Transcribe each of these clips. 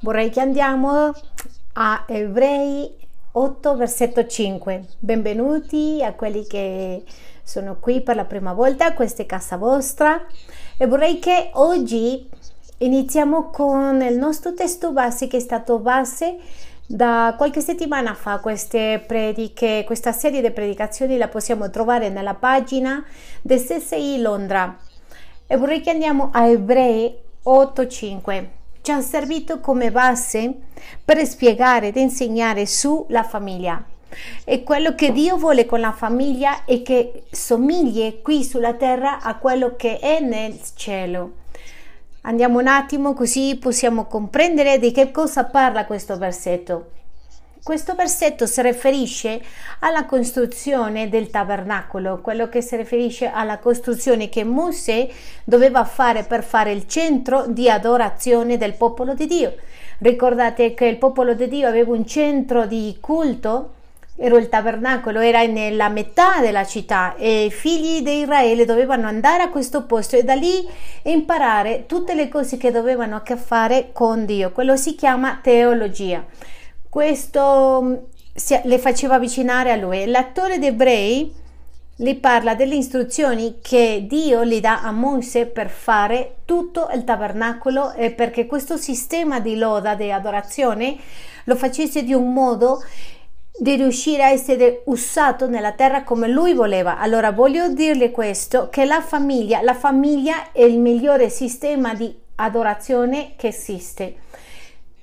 Vorrei che andiamo a Ebrei 8, versetto 5. Benvenuti a quelli che sono qui per la prima volta, questa è casa vostra. E vorrei che oggi iniziamo con il nostro testo base che è stato base da qualche settimana fa. Queste prediche, questa serie di predicazioni la possiamo trovare nella pagina del CSI Londra. E vorrei che andiamo a Ebrei 8.5 ci ha servito come base per spiegare ed insegnare sulla famiglia. E quello che Dio vuole con la famiglia è che somigli qui sulla terra a quello che è nel cielo. Andiamo un attimo così possiamo comprendere di che cosa parla questo versetto. Questo versetto si riferisce alla costruzione del tabernacolo, quello che si riferisce alla costruzione che Mosè doveva fare per fare il centro di adorazione del popolo di Dio. Ricordate che il popolo di Dio aveva un centro di culto, era il tabernacolo, era nella metà della città e i figli di Israele dovevano andare a questo posto e da lì imparare tutte le cose che dovevano a che fare con Dio. Quello si chiama teologia questo mm, le faceva avvicinare a lui. L'attore di Ebrei gli parla delle istruzioni che Dio gli dà a Mosè per fare tutto il tabernacolo e perché questo sistema di loda, di adorazione, lo facesse di un modo di riuscire a essere usato nella terra come lui voleva. Allora voglio dirle questo, che la famiglia, la famiglia è il migliore sistema di adorazione che esiste.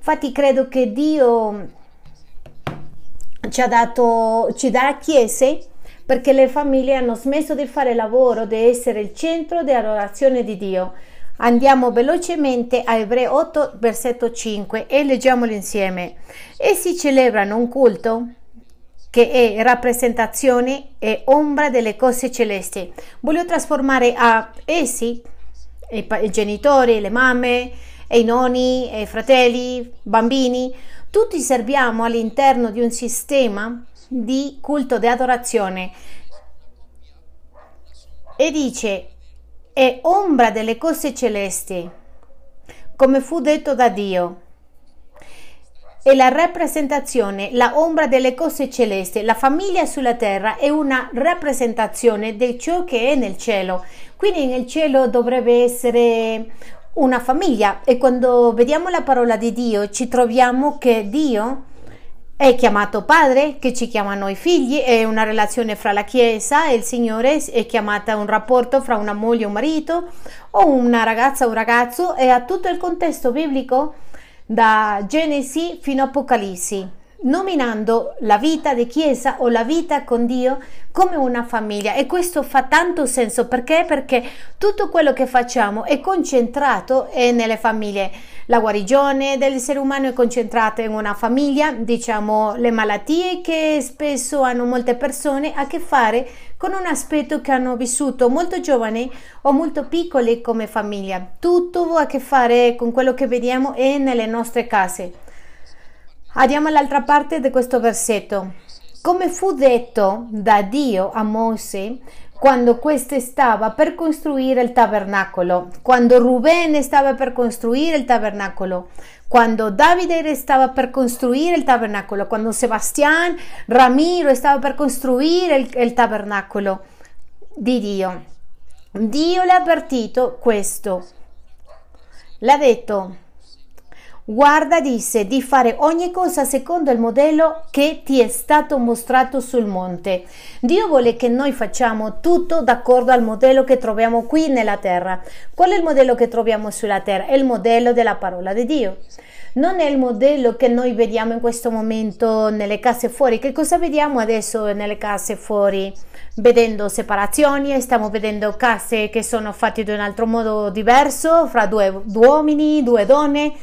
Infatti credo che Dio ci ha dato, ci dà chiese perché le famiglie hanno smesso di fare lavoro, di essere il centro di adorazione di Dio. Andiamo velocemente a Ebrei 8, versetto 5 e leggiamolo insieme. Essi celebrano un culto che è rappresentazione e ombra delle cose celesti. Voglio trasformare a essi, i genitori, le mamme, e i nonni, e i fratelli, bambini, tutti serviamo all'interno di un sistema di culto di adorazione. E dice, è ombra delle cose celesti, come fu detto da Dio. E la rappresentazione, la ombra delle cose celesti, la famiglia sulla terra è una rappresentazione di ciò che è nel cielo. Quindi nel cielo dovrebbe essere una famiglia. E quando vediamo la parola di Dio ci troviamo che Dio è chiamato padre, che ci chiama noi figli, è una relazione fra la Chiesa e il Signore, è chiamata un rapporto fra una moglie e un marito o una ragazza o un ragazzo e ha tutto il contesto biblico da Genesi fino a Apocalisse nominando la vita di chiesa o la vita con Dio come una famiglia e questo fa tanto senso perché? Perché tutto quello che facciamo è concentrato nelle famiglie. La guarigione dell'essere umano è concentrata in una famiglia, diciamo le malattie che spesso hanno molte persone a che fare con un aspetto che hanno vissuto molto giovani o molto piccoli come famiglia. Tutto ha a che fare con quello che vediamo e nelle nostre case. Andiamo all'altra parte di questo versetto. Come fu detto da Dio a Mosè quando questo stava per costruire il tabernacolo, quando Ruben stava per costruire il tabernacolo, quando Davide stava per costruire il tabernacolo, quando Sebastian Ramiro stava per costruire il, il tabernacolo di Dio. Dio le ha avvertito questo. L'ha detto, Guarda, disse, di fare ogni cosa secondo il modello che ti è stato mostrato sul monte. Dio vuole che noi facciamo tutto d'accordo al modello che troviamo qui nella terra. Qual è il modello che troviamo sulla terra? È il modello della parola di Dio. Non è il modello che noi vediamo in questo momento nelle case fuori. Che cosa vediamo adesso nelle case fuori? Vedendo separazioni, stiamo vedendo case che sono fatte in un altro modo diverso, fra due, uomini, due donne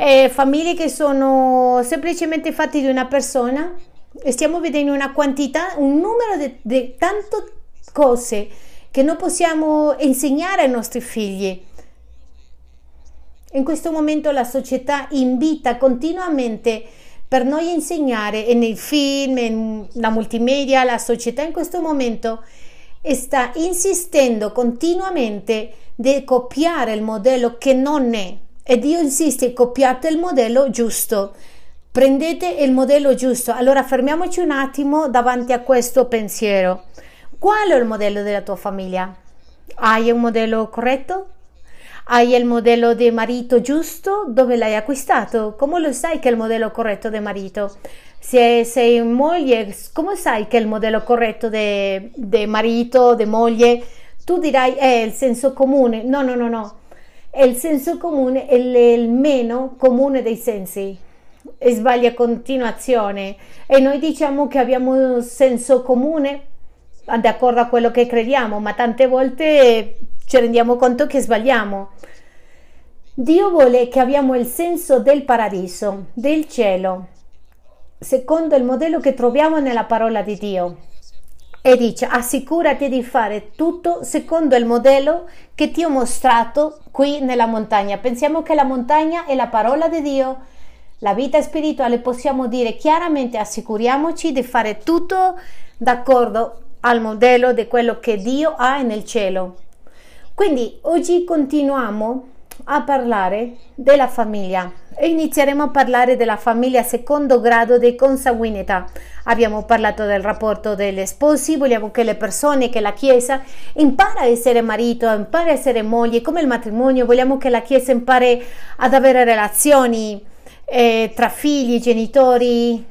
eh, famiglie che sono semplicemente fatte di una persona e stiamo vedendo una quantità, un numero di tante cose che non possiamo insegnare ai nostri figli. In questo momento la società invita continuamente per noi insegnare e nei film, nella multimedia, la società in questo momento sta insistendo continuamente di copiare il modello che non è e Dio insiste, copiate il modello giusto. Prendete il modello giusto. Allora fermiamoci un attimo davanti a questo pensiero. Qual è il modello della tua famiglia? Hai un modello corretto? Hai il modello di marito giusto? Dove l'hai acquistato? Come lo sai che è il modello corretto di marito? Se sei moglie, come sai che è il modello corretto di marito, di moglie? Tu dirai è il senso comune. No, no, no, no. È il senso comune, è il meno comune dei sensi e sbaglia continuazione e noi diciamo che abbiamo un senso comune d'accordo a quello che crediamo, ma tante volte ci rendiamo conto che sbagliamo. Dio vuole che abbiamo il senso del paradiso, del cielo, secondo il modello che troviamo nella parola di Dio. E dice, assicurati di fare tutto secondo il modello che ti ho mostrato qui nella montagna. Pensiamo che la montagna è la parola di Dio la vita spirituale possiamo dire chiaramente assicuriamoci di fare tutto d'accordo al modello di quello che Dio ha nel cielo. Quindi oggi continuiamo a parlare della famiglia e inizieremo a parlare della famiglia secondo grado di consanguinità. Abbiamo parlato del rapporto degli sposi, vogliamo che le persone, che la Chiesa impara a essere marito, impara a essere moglie, come il matrimonio, vogliamo che la Chiesa impari ad avere relazioni eh, tra figli, genitori,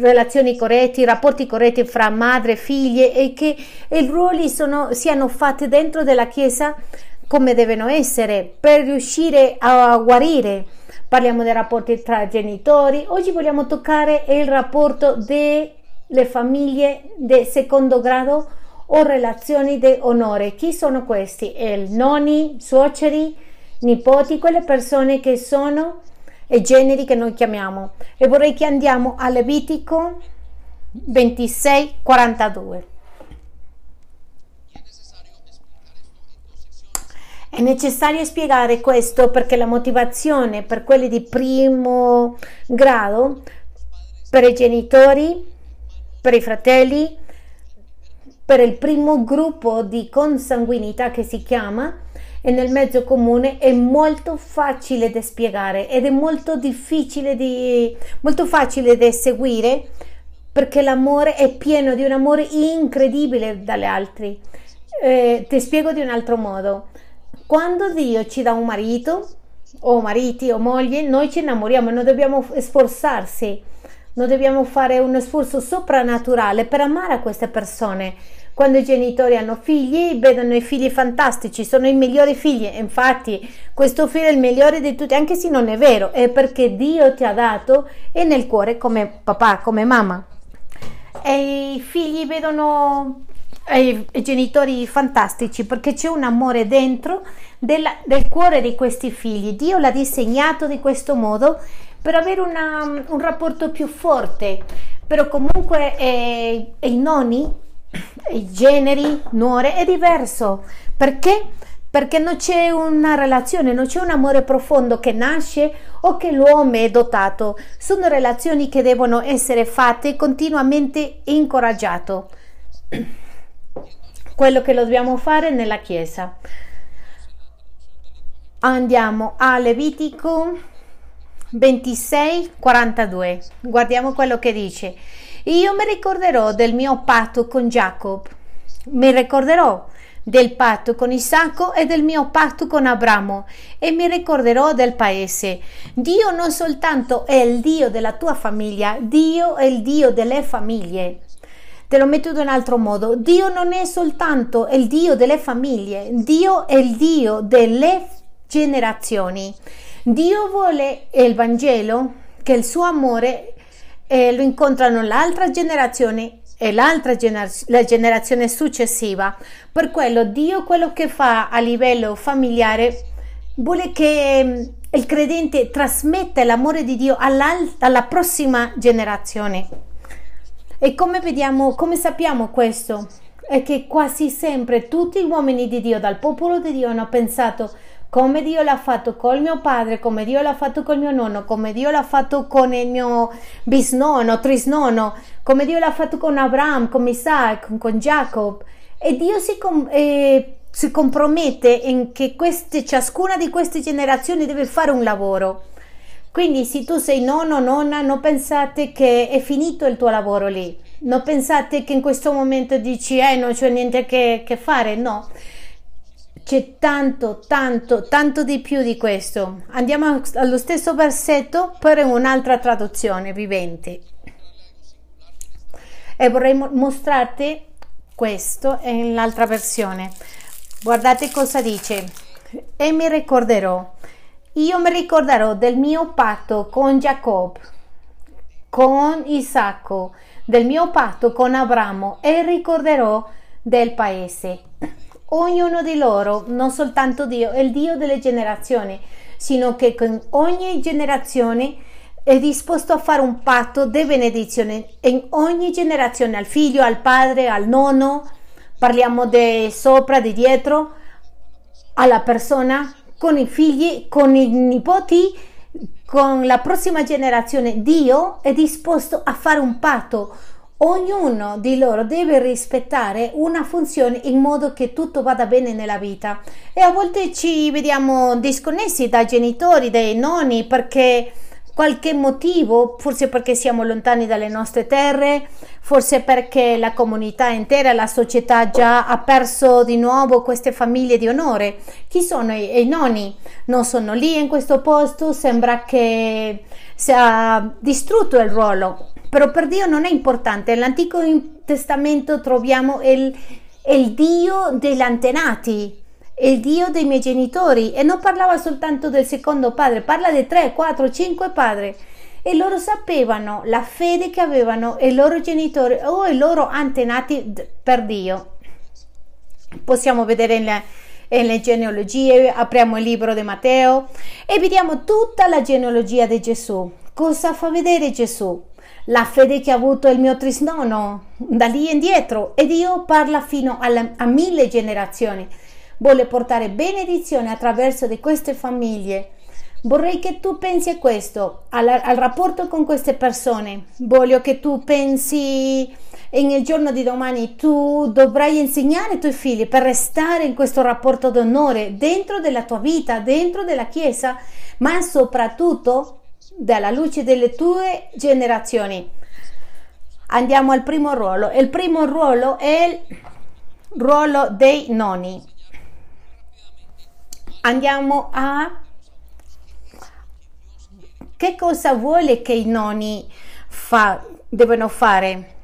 relazioni corrette, rapporti corretti fra madre e figlie e che i ruoli sono, siano fatti dentro della Chiesa come devono essere per riuscire a guarire. Parliamo dei rapporti tra genitori. Oggi vogliamo toccare il rapporto delle famiglie di secondo grado o relazioni di onore. Chi sono questi? Il nonni, suoceri, nipoti, quelle persone che sono e generi che noi chiamiamo. E vorrei che andiamo a Levitico 26, 42. È necessario spiegare questo perché la motivazione per quelli di primo grado, per i genitori, per i fratelli, per il primo gruppo di consanguinità che si chiama, e nel mezzo comune è molto facile da spiegare ed è molto difficile di molto facile da seguire perché l'amore è pieno di un amore incredibile dalle altre. Eh, ti spiego di un altro modo. Quando Dio ci dà un marito o mariti o moglie, noi ci innamoriamo, non dobbiamo sforzarsi, non dobbiamo fare un sforzo soprannaturale per amare a queste persone quando i genitori hanno figli, vedono i figli fantastici, sono i migliori figli. Infatti, questo figlio è il migliore di tutti, anche se non è vero, è perché Dio ti ha dato e nel cuore come papà, come mamma. E i figli vedono i, i genitori fantastici perché c'è un amore dentro della, del cuore di questi figli. Dio l'ha disegnato di questo modo per avere una, un rapporto più forte. Però comunque eh, i nonni i generi, nuore è diverso. Perché? Perché non c'è una relazione, non c'è un amore profondo che nasce o che l'uomo è dotato. Sono relazioni che devono essere fatte continuamente incoraggiato. Quello che dobbiamo fare nella Chiesa. Andiamo a Levitico 26, 42. Guardiamo quello che dice. Io mi ricorderò del mio patto con Jacob, mi ricorderò del patto con Isacco e del mio patto con Abramo e mi ricorderò del paese. Dio non soltanto è il Dio della tua famiglia, Dio è il Dio delle famiglie. Te lo metto in un altro modo. Dio non è soltanto il Dio delle famiglie, Dio è il Dio delle generazioni. Dio vuole il Vangelo che il suo amore e lo incontrano l'altra generazione e l'altra gener- la generazione successiva. Per quello Dio quello che fa a livello familiare vuole che mm, il credente trasmetta l'amore di Dio alla prossima generazione. E come vediamo, come sappiamo questo? È che quasi sempre tutti gli uomini di Dio, dal popolo di Dio, hanno pensato come Dio l'ha fatto col mio padre, come Dio l'ha fatto col mio nonno, come Dio l'ha fatto con il mio bisnonno, trisnonno, come Dio l'ha fatto con Abramo, con Isaac, con Jacob. E Dio si, eh, si compromette in che queste, ciascuna di queste generazioni deve fare un lavoro. Quindi se tu sei nonno o nonna, non pensate che è finito il tuo lavoro lì. Non pensate che in questo momento dici, eh, non c'è niente che, che fare. No, c'è tanto, tanto, tanto di più di questo. Andiamo allo stesso versetto per un'altra traduzione vivente. E vorrei mostrarti questo in l'altra versione. Guardate cosa dice. E mi ricorderò. Io mi ricorderò del mio patto con Giacobbe, con Isacco, del mio patto con Abramo e ricorderò del paese. Ognuno di loro, non soltanto Dio, è il Dio delle generazioni, sino che con ogni generazione è disposto a fare un patto di benedizione in ogni generazione, al figlio, al padre, al nonno, parliamo di sopra, di dietro, alla persona, con i figli, con i nipoti, con la prossima generazione. Dio è disposto a fare un patto. Ognuno di loro deve rispettare una funzione in modo che tutto vada bene nella vita. E a volte ci vediamo disconnessi dai genitori, dai nonni, perché qualche motivo, forse perché siamo lontani dalle nostre terre, forse perché la comunità intera, la società già ha perso di nuovo queste famiglie di onore. Chi sono i, i nonni? Non sono lì in questo posto, sembra che sia distrutto il ruolo, però per Dio non è importante. Nell'Antico Testamento troviamo il, il Dio degli antenati, il Dio dei miei genitori e non parlava soltanto del secondo padre, parla di tre, quattro, cinque padri e loro sapevano la fede che avevano i loro genitori o i loro antenati per Dio. Possiamo vedere nelle, nelle genealogie, apriamo il libro di Matteo e vediamo tutta la genealogia di Gesù. Cosa fa vedere Gesù? La fede che ha avuto il mio trisnono da lì indietro e Dio parla fino alla, a mille generazioni vuole portare benedizione attraverso di queste famiglie. Vorrei che tu pensi a questo, al, al rapporto con queste persone. Voglio che tu pensi nel giorno di domani tu dovrai insegnare ai tuoi figli per restare in questo rapporto d'onore dentro della tua vita, dentro della Chiesa, ma soprattutto dalla luce delle tue generazioni. Andiamo al primo ruolo. Il primo ruolo è il ruolo dei nonni andiamo a che cosa vuole che i nonni fa, devono fare.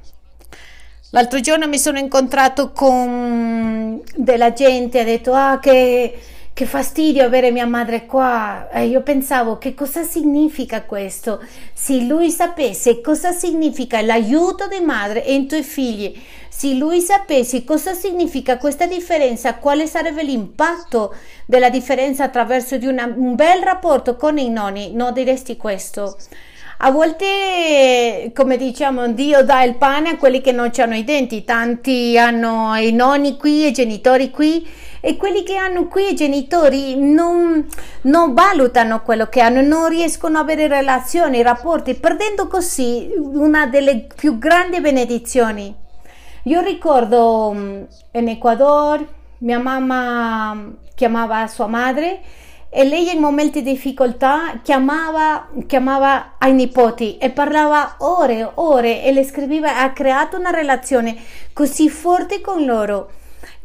L'altro giorno mi sono incontrato con della gente, ha detto ah che che fastidio avere mia madre qua. E io pensavo che cosa significa questo. Se lui sapesse cosa significa l'aiuto di madre e i tuoi figli, se lui sapesse cosa significa questa differenza, quale sarebbe l'impatto della differenza attraverso di una, un bel rapporto con i nonni, non diresti questo. A volte, come diciamo, Dio dà il pane a quelli che non hanno i denti. Tanti hanno i nonni qui, i genitori qui e quelli che hanno qui i genitori non, non valutano quello che hanno, non riescono a avere relazioni, rapporti, perdendo così una delle più grandi benedizioni. Io ricordo mm, in Ecuador mia mamma chiamava sua madre e lei in momenti di difficoltà chiamava, chiamava ai nipoti e parlava ore, ore e le scriveva, ha creato una relazione così forte con loro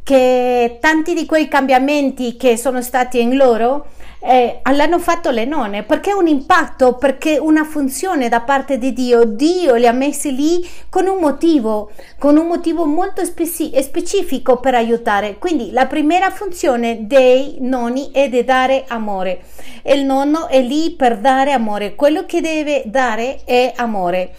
che tanti di quei cambiamenti che sono stati in loro eh, l'hanno fatto le nonne perché un impatto, perché una funzione da parte di Dio. Dio li ha messi lì con un motivo, con un motivo molto speci- specifico per aiutare. Quindi la prima funzione dei nonni è di dare amore. Il nonno è lì per dare amore. Quello che deve dare è amore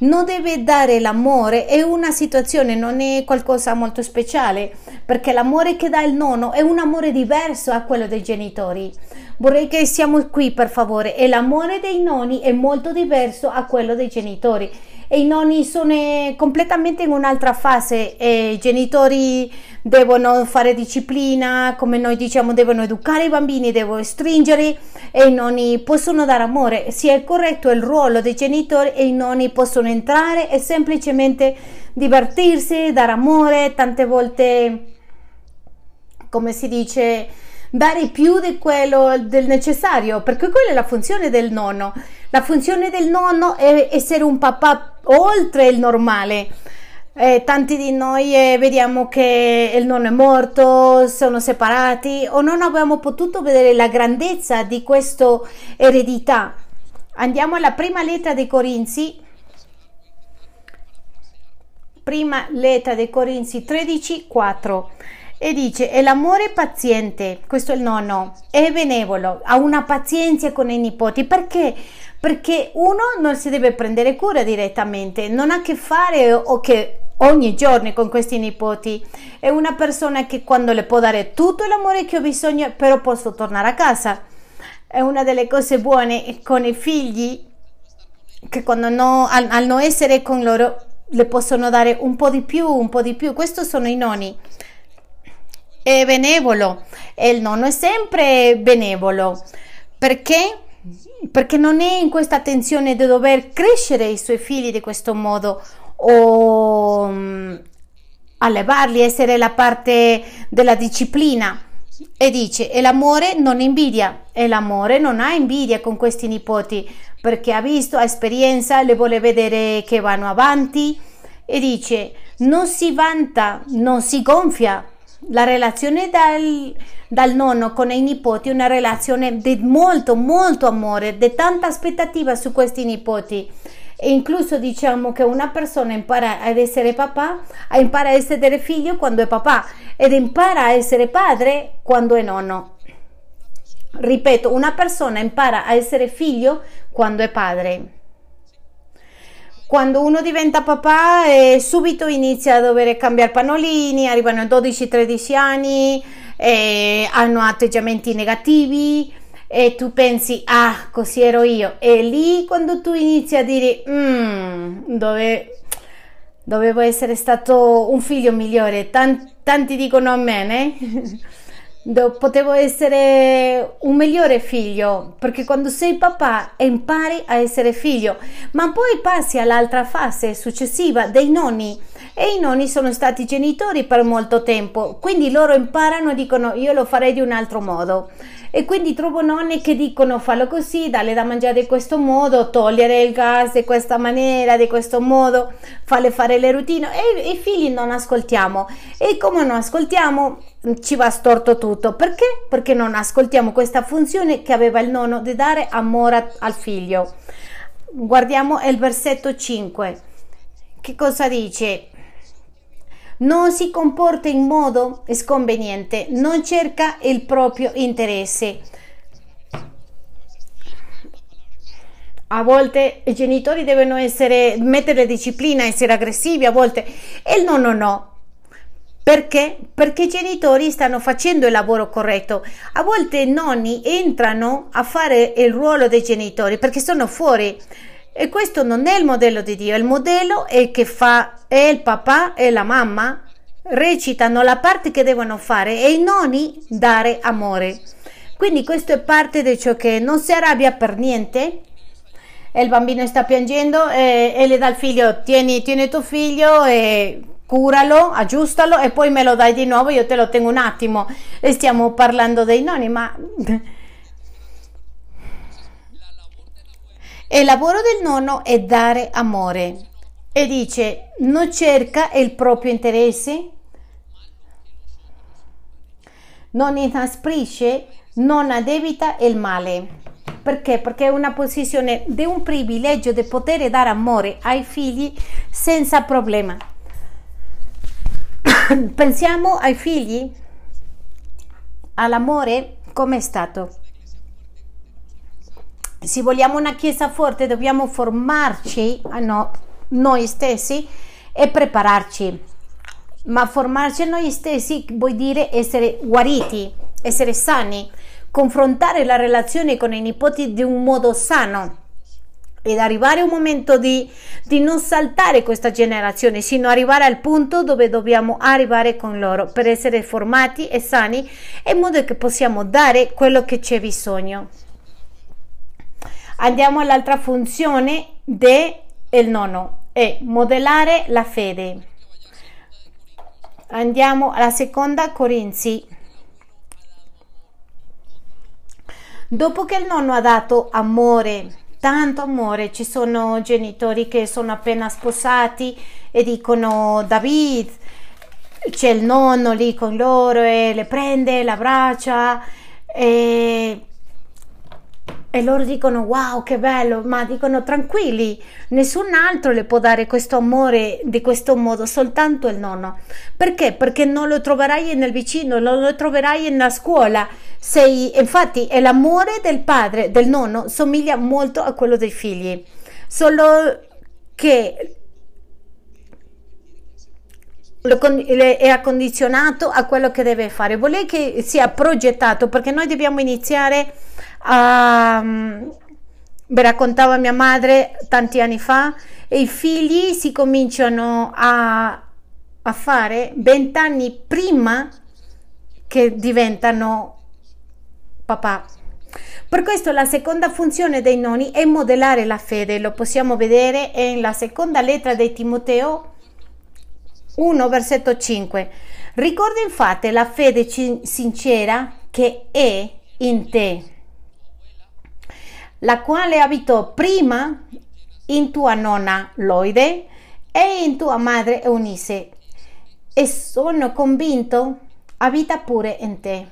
non deve dare l'amore, è una situazione, non è qualcosa molto speciale, perché l'amore che dà il nonno è un amore diverso a quello dei genitori. Vorrei che siamo qui per favore e l'amore dei nonni è molto diverso a quello dei genitori e i nonni sono completamente in un'altra fase i genitori devono fare disciplina, come noi diciamo, devono educare i bambini, devono stringere e i nonni possono dare amore. Sia è corretto il ruolo dei genitori e i nonni possono entrare e semplicemente divertirsi, dare amore, tante volte come si dice, dare più di quello del necessario, perché quella è la funzione del nonno. La funzione del nonno è essere un papà oltre il normale. Eh, tanti di noi eh, vediamo che il nonno è morto, sono separati o non abbiamo potuto vedere la grandezza di questa eredità. Andiamo alla prima lettera dei Corinzi, prima lettera dei Corinzi 13, 4 e dice e l'amore paziente, questo è il nonno, è benevolo, ha una pazienza con i nipoti, perché? Perché uno non si deve prendere cura direttamente, non ha a che fare o che ogni giorno con questi nipoti, è una persona che quando le può dare tutto l'amore che ho bisogno, però posso tornare a casa. È una delle cose buone con i figli che quando no, al, al non essere con loro le possono dare un po' di più, un po' di più. Questo sono i nonni. È benevolo. E il nonno è sempre benevolo. Perché perché non è in questa tensione di dover crescere i suoi figli di questo modo o um, allevarli, essere la parte della disciplina. E dice, e l'amore non invidia, e l'amore non ha invidia con questi nipoti, perché ha visto, ha esperienza, le vuole vedere che vanno avanti, e dice, non si vanta, non si gonfia, la relazione dal, dal, nonno con i nipoti è una relazione di molto, molto amore, di tanta aspettativa su questi nipoti. E incluso diciamo che una persona impara ad essere papà, impara a essere figlio quando è papà ed impara a essere padre quando è nonno. Ripeto, una persona impara a essere figlio quando è padre quando uno diventa papà eh, subito inizia a dover cambiare pannolini, arrivano a 12-13 anni, eh, hanno atteggiamenti negativi e tu pensi, ah, così ero io. E lì quando tu inizi a dire, mm, dove, dovevo essere stato un figlio migliore, Tant- tanti dicono a me, eh? potevo essere un migliore figlio perché quando sei papà impari a essere figlio ma poi passi all'altra fase successiva dei nonni. E i nonni sono stati genitori per molto tempo quindi loro imparano e dicono io lo farei di un altro modo e quindi trovo nonni che dicono fallo così, dalle da mangiare in questo modo, togliere il gas di questa maniera, di questo modo, farle fare le routine e i figli non ascoltiamo e come non ascoltiamo ci va storto tutto. Perché? Perché non ascoltiamo questa funzione che aveva il nonno di dare amore al figlio. Guardiamo il versetto 5. Che cosa dice? Non si comporta in modo sconveniente, non cerca il proprio interesse. A volte i genitori devono essere, mettere disciplina, essere aggressivi, a volte e il nonno no. Perché? Perché i genitori stanno facendo il lavoro corretto. A volte i nonni entrano a fare il ruolo dei genitori perché sono fuori. E questo non è il modello di Dio, il modello è che fa è il papà e la mamma recitano la parte che devono fare e i nonni dare amore. Quindi questo è parte di ciò che non si arrabbia per niente. E il bambino sta piangendo e, e le dà al figlio, tieni, tieni tuo figlio e curalo, aggiustalo e poi me lo dai di nuovo, io te lo tengo un attimo e stiamo parlando dei nonni, ma... il lavoro del nonno è dare amore e dice non cerca il proprio interesse, non inasprisce, non addebita il male. Perché? Perché è una posizione di un privilegio di poter dare amore ai figli senza problema. Pensiamo ai figli, all'amore come è stato. Se vogliamo una chiesa forte dobbiamo formarci a no, noi stessi e prepararci. Ma formarci a noi stessi vuol dire essere guariti, essere sani, confrontare la relazione con i nipoti di un modo sano ed arrivare a un momento di, di, non saltare questa generazione, sino arrivare al punto dove dobbiamo arrivare con loro per essere formati e sani in modo che possiamo dare quello che c'è bisogno. Andiamo all'altra funzione del nono, è modellare la fede. Andiamo alla seconda Corinzi. Dopo che il nonno ha dato amore, tanto amore, ci sono genitori che sono appena sposati e dicono David, c'è il nonno lì con loro e le prende, l'abbraccia e e loro dicono wow che bello, ma dicono tranquilli, nessun altro le può dare questo amore di questo modo, soltanto il nonno. Perché? Perché non lo troverai nel vicino, non lo troverai nella scuola. Sei, infatti è l'amore del padre, del nonno, somiglia molto a quello dei figli, solo che è accondizionato a quello che deve fare. Vuole che sia progettato perché noi dobbiamo iniziare Vi raccontava mia madre tanti anni fa, i figli si cominciano a, a fare vent'anni prima che diventano papà. Per questo la seconda funzione dei nonni è modellare la fede, lo possiamo vedere nella seconda lettera di Timoteo 1, versetto 5. Ricorda infatti la fede sincera che è in te la quale abitò prima in tua nonna Loide e in tua madre Eunice e sono convinto abita pure in te.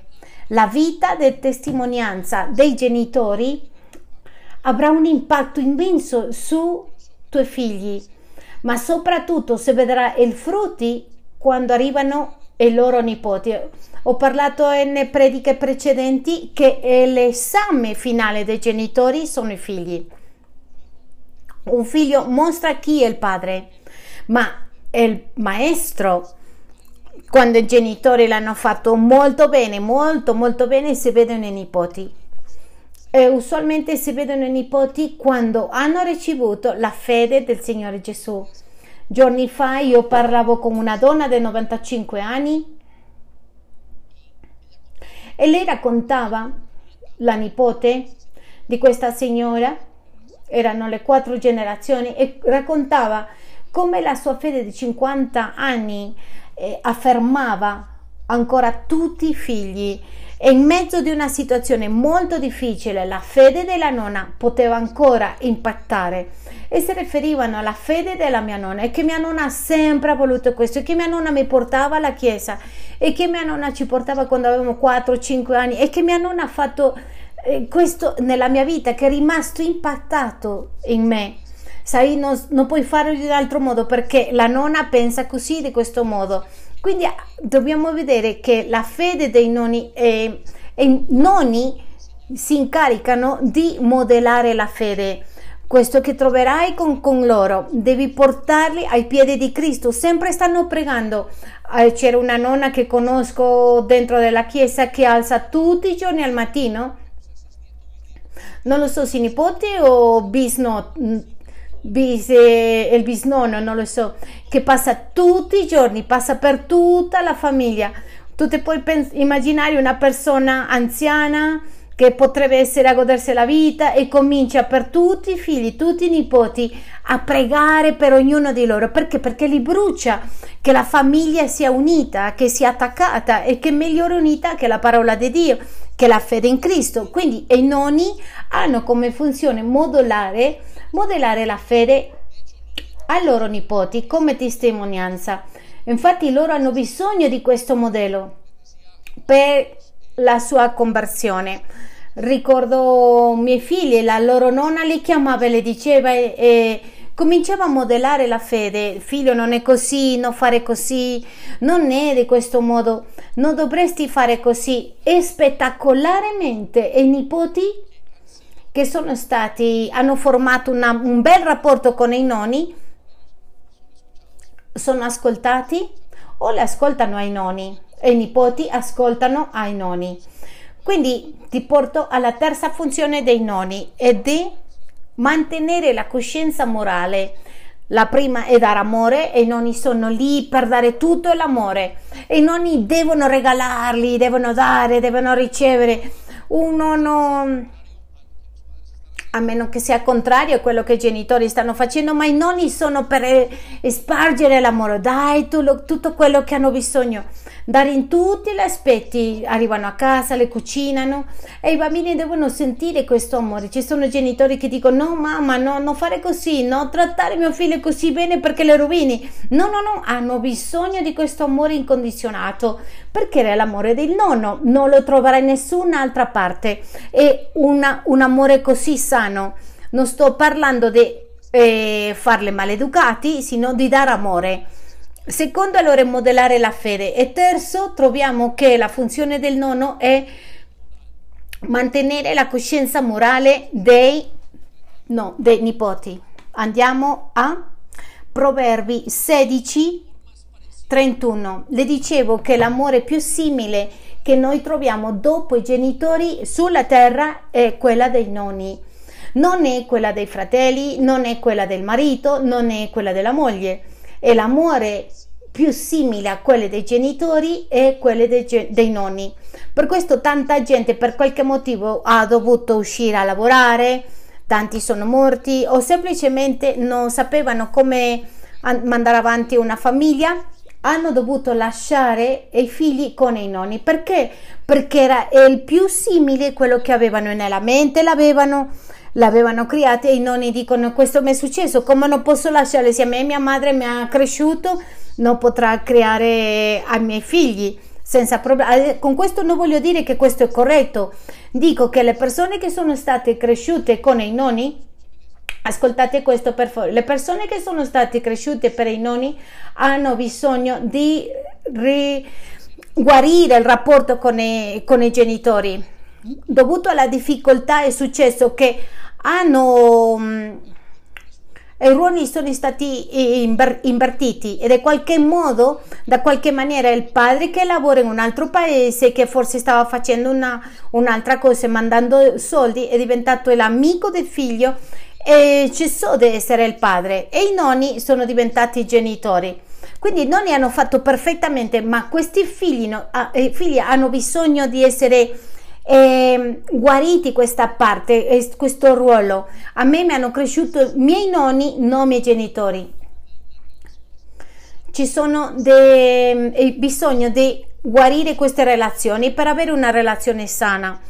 La vita di testimonianza dei genitori avrà un impatto immenso su tuoi figli, ma soprattutto se vedrà i frutti quando arrivano i loro nipoti. Ho parlato in prediche precedenti che l'esame finale dei genitori sono i figli. Un figlio mostra chi è il padre, ma il maestro, quando i genitori l'hanno fatto molto bene, molto molto bene, si vedono i nipoti. E usualmente si vedono i nipoti quando hanno ricevuto la fede del Signore Gesù. Giorni fa io parlavo con una donna di 95 anni e lei raccontava, la nipote di questa signora, erano le quattro generazioni, e raccontava come la sua fede di 50 anni eh, affermava ancora tutti i figli. E in mezzo di una situazione molto difficile la fede della nonna poteva ancora impattare e si riferivano alla fede della mia nonna e che mia nonna ha sempre voluto questo e che mia nonna mi portava alla chiesa e che mia nonna ci portava quando avevamo 4-5 anni e che mia nonna ha fatto eh, questo nella mia vita che è rimasto impattato in me. Sai non, non puoi farlo in un altro modo perché la nonna pensa così di questo modo. Quindi ah, dobbiamo vedere che la fede dei nonni e, i nonni si incaricano di modellare la fede questo che troverai con, con, loro, devi portarli ai piedi di Cristo. Sempre stanno pregando. Eh, c'era una nonna che conosco dentro della chiesa che alza tutti i giorni al mattino. Non lo so se nipote o bisno, bis, eh, il bisnonno, non lo so, che passa tutti i giorni, passa per tutta la famiglia. Tu ti puoi immaginare una persona anziana che potrebbe essere a godersi la vita e comincia per tutti i figli, tutti i nipoti a pregare per ognuno di loro. Perché? Perché li brucia che la famiglia sia unita, che sia attaccata e che è migliore unita che la parola di Dio, che la fede in Cristo. Quindi i nonni hanno come funzione modellare, modellare la fede ai loro nipoti come testimonianza. Infatti loro hanno bisogno di questo modello per la sua conversione ricordo miei figli, la loro nonna li chiamava e le diceva e, e cominciava a modellare la fede. Figlio, non è così, non fare così, non è di questo modo, non dovresti fare così. E spettacolarmente i nipoti che sono stati, hanno formato una, un bel rapporto con i nonni, sono ascoltati o le ascoltano ai nonni e i nipoti ascoltano ai nonni. Quindi ti porto alla terza funzione dei nonni ed è mantenere la coscienza morale. La prima è dare amore e i nonni sono lì per dare tutto l'amore e i nonni devono regalarli, devono dare, devono ricevere. Un nonno a meno che sia contrario a quello che i genitori stanno facendo, ma i nonni sono per spargere l'amore, dai tu, tutto quello che hanno bisogno, dare in tutti gli aspetti, arrivano a casa, le cucinano e i bambini devono sentire questo amore. Ci sono genitori che dicono no mamma, no, non fare così, no, trattare mio figlio così bene perché le rovini. No, no, no, hanno bisogno di questo amore incondizionato perché è l'amore del nonno, non lo troverai in nessun'altra parte. È una, un amore così sano. Non sto parlando di eh, farle maleducati, sino di dare amore. Secondo, allora, è modellare la fede. E terzo, troviamo che la funzione del nonno è mantenere la coscienza morale dei, no, dei nipoti. Andiamo a Proverbi 16, 31. Le dicevo che l'amore più simile che noi troviamo dopo i genitori sulla terra è quella dei nonni. Non è quella dei fratelli, non è quella del marito, non è quella della moglie. È l'amore più simile a quelle dei genitori e quelle dei, dei nonni. Per questo tanta gente per qualche motivo ha dovuto uscire a lavorare, tanti sono morti o semplicemente non sapevano come mandare avanti una famiglia hanno dovuto lasciare i figli con i nonni perché? Perché era il più simile a quello che avevano nella mente, l'avevano, l'avevano creato e i nonni dicono questo mi è successo, come non posso lasciare se a me mia madre mi ha cresciuto, non potrà creare ai miei figli senza problemi. Eh, con questo non voglio dire che questo è corretto, dico che le persone che sono state cresciute con i nonni Ascoltate questo per favore. Le persone che sono state cresciute per i nonni hanno bisogno di ri- guarire il rapporto con i, con i genitori. Dovuto alla difficoltà è successo che hanno mm, i ruoli sono stati inver- invertiti ed è qualche modo, da qualche maniera il padre che lavora in un altro paese, che forse stava facendo una, un'altra cosa, mandando soldi, è diventato l'amico del figlio e cessò di essere il padre e i nonni sono diventati genitori. Quindi i nonni hanno fatto perfettamente, ma questi figli, no, ah, eh, figli hanno bisogno di essere eh, guariti questa parte, eh, questo ruolo. A me mi hanno cresciuto i miei nonni, non i miei genitori. Ci sono de, eh, bisogno di guarire queste relazioni per avere una relazione sana.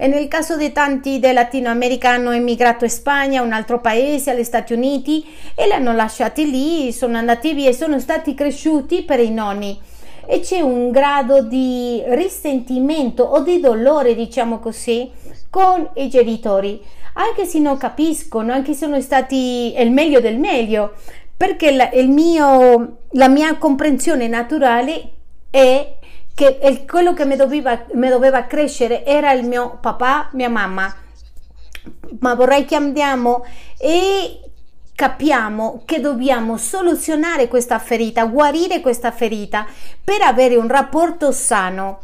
E nel caso di tanti del Latino America hanno emigrato in Spagna, un altro paese, agli Stati Uniti e li hanno lasciati lì, sono andati via e sono stati cresciuti per i nonni. E c'è un grado di risentimento o di dolore, diciamo così, con i genitori, anche se non capiscono, anche se sono stati il meglio del meglio, perché la, mio, la mia comprensione naturale è che il, quello che mi doveva, mi doveva crescere era il mio papà, mia mamma. Ma vorrei che andiamo e capiamo che dobbiamo soluzionare questa ferita, guarire questa ferita per avere un rapporto sano.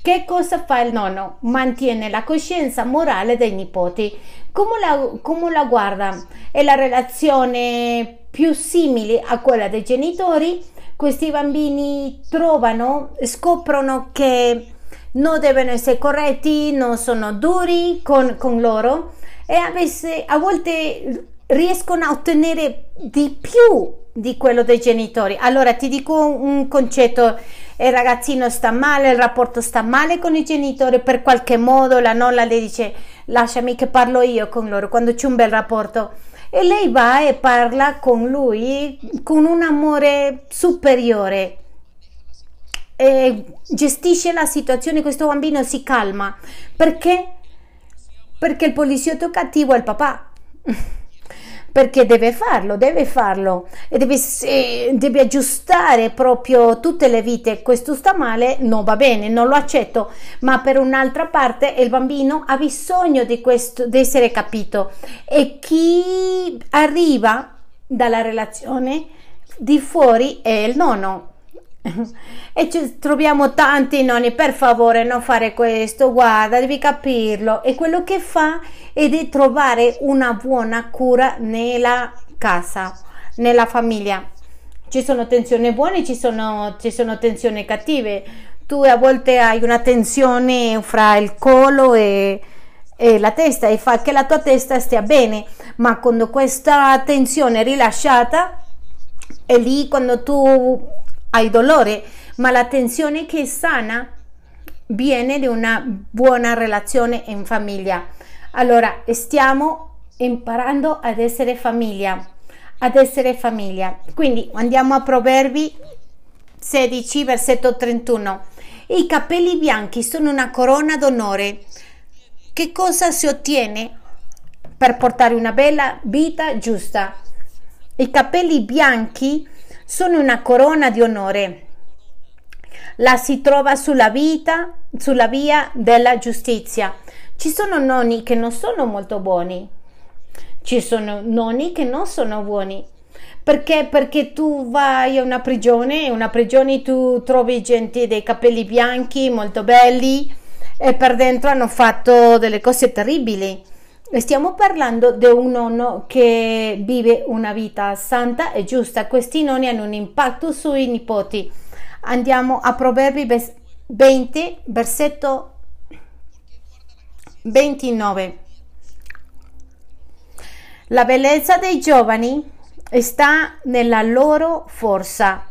Che cosa fa il nonno? Mantiene la coscienza morale dei nipoti. Come la, come la guarda? È la relazione più simili a quella dei genitori, questi bambini trovano, scoprono che non devono essere corretti, non sono duri con, con loro e a, veces, a volte riescono a ottenere di più di quello dei genitori. Allora ti dico un concetto, il ragazzino sta male, il rapporto sta male con i genitori, per qualche modo la nonna le dice lasciami che parlo io con loro quando c'è un bel rapporto e lei va e parla con lui con un amore superiore. E gestisce la situazione, questo bambino si calma. Perché? Perché il poliziotto cattivo è il papà. Perché deve farlo, deve farlo. E deve, eh, deve, aggiustare proprio tutte le vite. Questo sta male, non va bene, non lo accetto, ma per un'altra parte il bambino ha bisogno di, questo, di essere capito. E chi arriva dalla relazione di fuori è il nonno e ci troviamo tanti nonni per favore non fare questo guarda devi capirlo. E quello che fa è di trovare una buona cura nella casa nella famiglia. Ci sono tensioni buone ci sono, ci sono tensioni cattive. Tu a volte hai una tensione fra il collo e, e la testa e fa che la tua testa stia bene, ma quando questa tensione è rilasciata è lì quando tu hai dolore, ma la tensione che è sana viene da una buona relazione in famiglia. Allora, stiamo imparando ad essere famiglia, ad essere famiglia. Quindi andiamo a Proverbi 16, versetto 31. I capelli bianchi sono una corona d'onore che cosa si ottiene per portare una bella vita giusta? I capelli bianchi sono una corona di onore. La si trova sulla vita, sulla via della giustizia. Ci sono nonni che non sono molto buoni. Ci sono nonni che non sono buoni. Perché? Perché tu vai a una prigione, in una prigione tu trovi gente dei capelli bianchi molto belli, e per dentro hanno fatto delle cose terribili. Stiamo parlando di un nonno che vive una vita santa e giusta. Questi nonni hanno un impatto sui nipoti. Andiamo a Proverbi 20, versetto 29. La bellezza dei giovani sta nella loro forza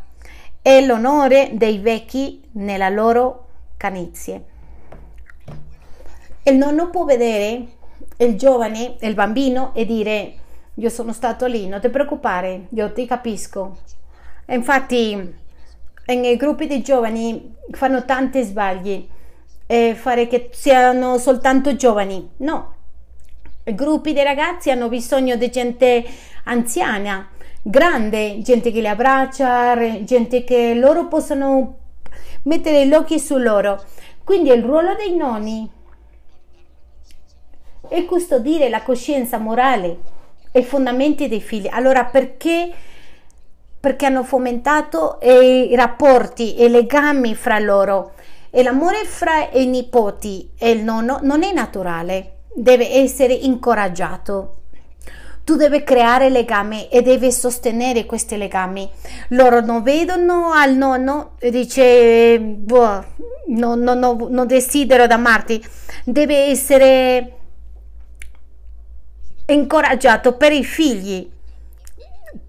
e l'onore dei vecchi nella loro canizie il nonno può vedere il giovane, il bambino e dire io sono stato lì, non ti preoccupare, io ti capisco. Infatti nei gruppi di giovani fanno tanti sbagli, e fare che siano soltanto giovani, no. I gruppi di ragazzi hanno bisogno di gente anziana, grande, gente che li abbraccia, gente che loro possano mettere gli occhi su loro. Quindi il ruolo dei nonni e custodire la coscienza morale e i fondamenti dei figli. Allora perché? Perché hanno fomentato i rapporti e i legami fra loro. E l'amore fra i nipoti e il nonno non è naturale, deve essere incoraggiato. Tu devi creare legami e devi sostenere questi legami. Loro non vedono al nonno e dice, boh, no, no, no, non desidero da amarti. Deve essere incoraggiato per i figli.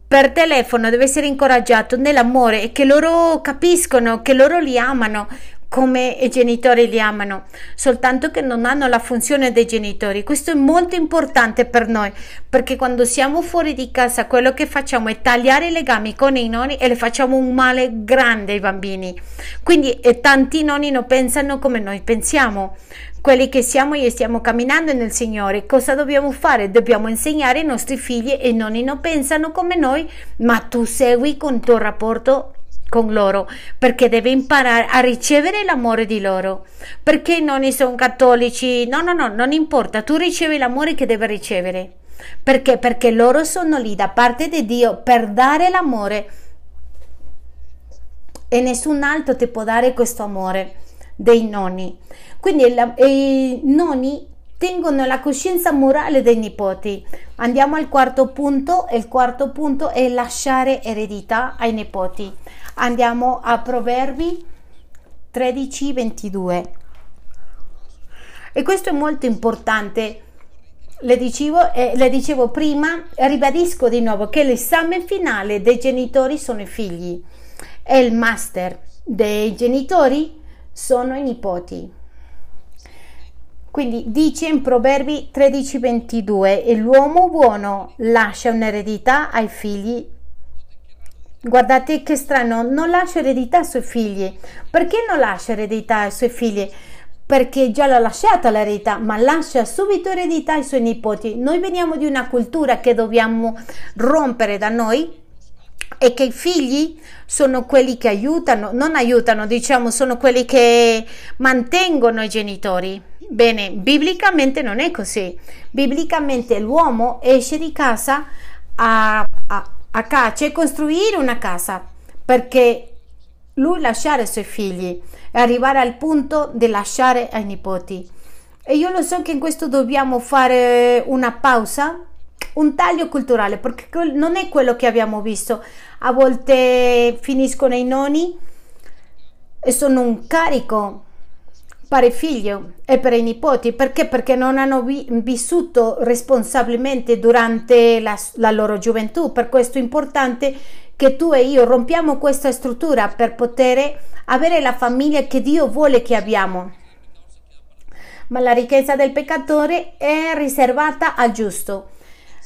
Per telefono deve essere incoraggiato nell'amore e che loro capiscono che loro li amano come i genitori li amano, soltanto che non hanno la funzione dei genitori. Questo è molto importante per noi, perché quando siamo fuori di casa quello che facciamo è tagliare i legami con i nonni e le facciamo un male grande ai bambini. Quindi tanti nonni non pensano come noi pensiamo quelli che siamo e stiamo camminando nel Signore, cosa dobbiamo fare? Dobbiamo insegnare ai nostri figli e i nonni non pensano come noi, ma tu segui con il tuo rapporto con loro perché deve imparare a ricevere l'amore di loro. Perché i nonni sono cattolici? No no no non importa tu ricevi l'amore che deve ricevere. Perché? Perché loro sono lì da parte di Dio per dare l'amore. E nessun altro ti può dare questo amore dei nonni. Quindi la, i nonni tengono la coscienza morale dei nipoti. Andiamo al quarto punto. Il quarto punto è lasciare eredità ai nipoti. Andiamo a Proverbi 13, 22. E questo è molto importante. Le dicevo, eh, le dicevo prima, ribadisco di nuovo che l'esame finale dei genitori sono i figli e il master dei genitori sono i nipoti. Quindi dice in Proverbi 13:22 e l'uomo buono lascia un'eredità ai figli. Guardate che strano, non lascia eredità ai suoi figli. Perché non lascia eredità ai suoi figli? Perché già l'ha lasciata l'eredità, ma lascia subito eredità ai suoi nipoti. Noi veniamo di una cultura che dobbiamo rompere da noi e che i figli sono quelli che aiutano, non aiutano, diciamo, sono quelli che mantengono i genitori Bene, biblicamente non è così. Biblicamente l'uomo esce di casa a, a, a caccia e costruire una casa perché lui lasciare i suoi figli e arrivare al punto di lasciare ai nipoti. E io lo so che in questo dobbiamo fare una pausa, un taglio culturale, perché non è quello che abbiamo visto. A volte finiscono i nonni e sono un carico per il figlio e per i nipoti. Perché? Perché non hanno vi- vissuto responsabilmente durante la, la loro gioventù. Per questo è importante che tu e io rompiamo questa struttura per poter avere la famiglia che Dio vuole che abbiamo. Ma la ricchezza del peccatore è riservata al giusto.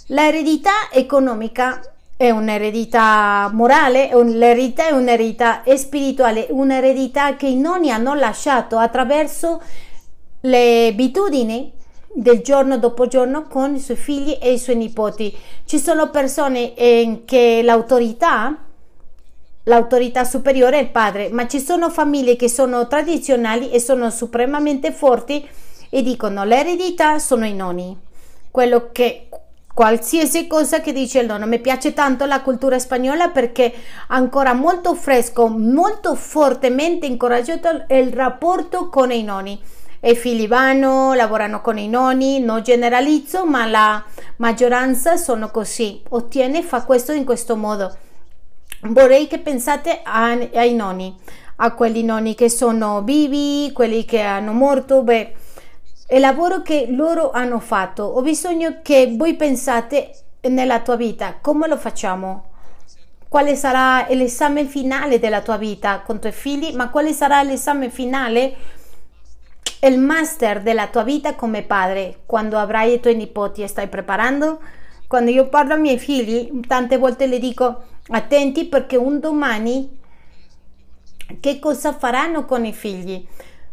L'eredità economica è un'eredità morale, l'eredità è un'eredità spirituale, un'eredità che i nonni hanno lasciato attraverso le abitudini del giorno dopo giorno con i suoi figli e i suoi nipoti. Ci sono persone in che l'autorità l'autorità superiore è il padre, ma ci sono famiglie che sono tradizionali e sono supremamente forti e dicono l'eredità sono i nonni. Quello che qualsiasi cosa che dice il nonno. Mi piace tanto la cultura spagnola perché ancora molto fresco, molto fortemente incoraggiato il rapporto con i nonni. I figli vanno, lavorano con i nonni, non generalizzo, ma la maggioranza sono così. Ottiene, fa questo in questo modo. Vorrei che pensate ai, nonni, a quelli nonni che sono vivi, quelli che hanno morto, beh il lavoro che loro hanno fatto. Ho bisogno che voi pensate nella tua vita, come lo facciamo? Quale sarà l'esame finale della tua vita con i tuoi figli? Ma quale sarà l'esame finale? Il master della tua vita come padre quando avrai i tuoi nipoti e stai preparando? Quando io parlo ai miei figli, tante volte le dico attenti perché un domani che cosa faranno con i figli?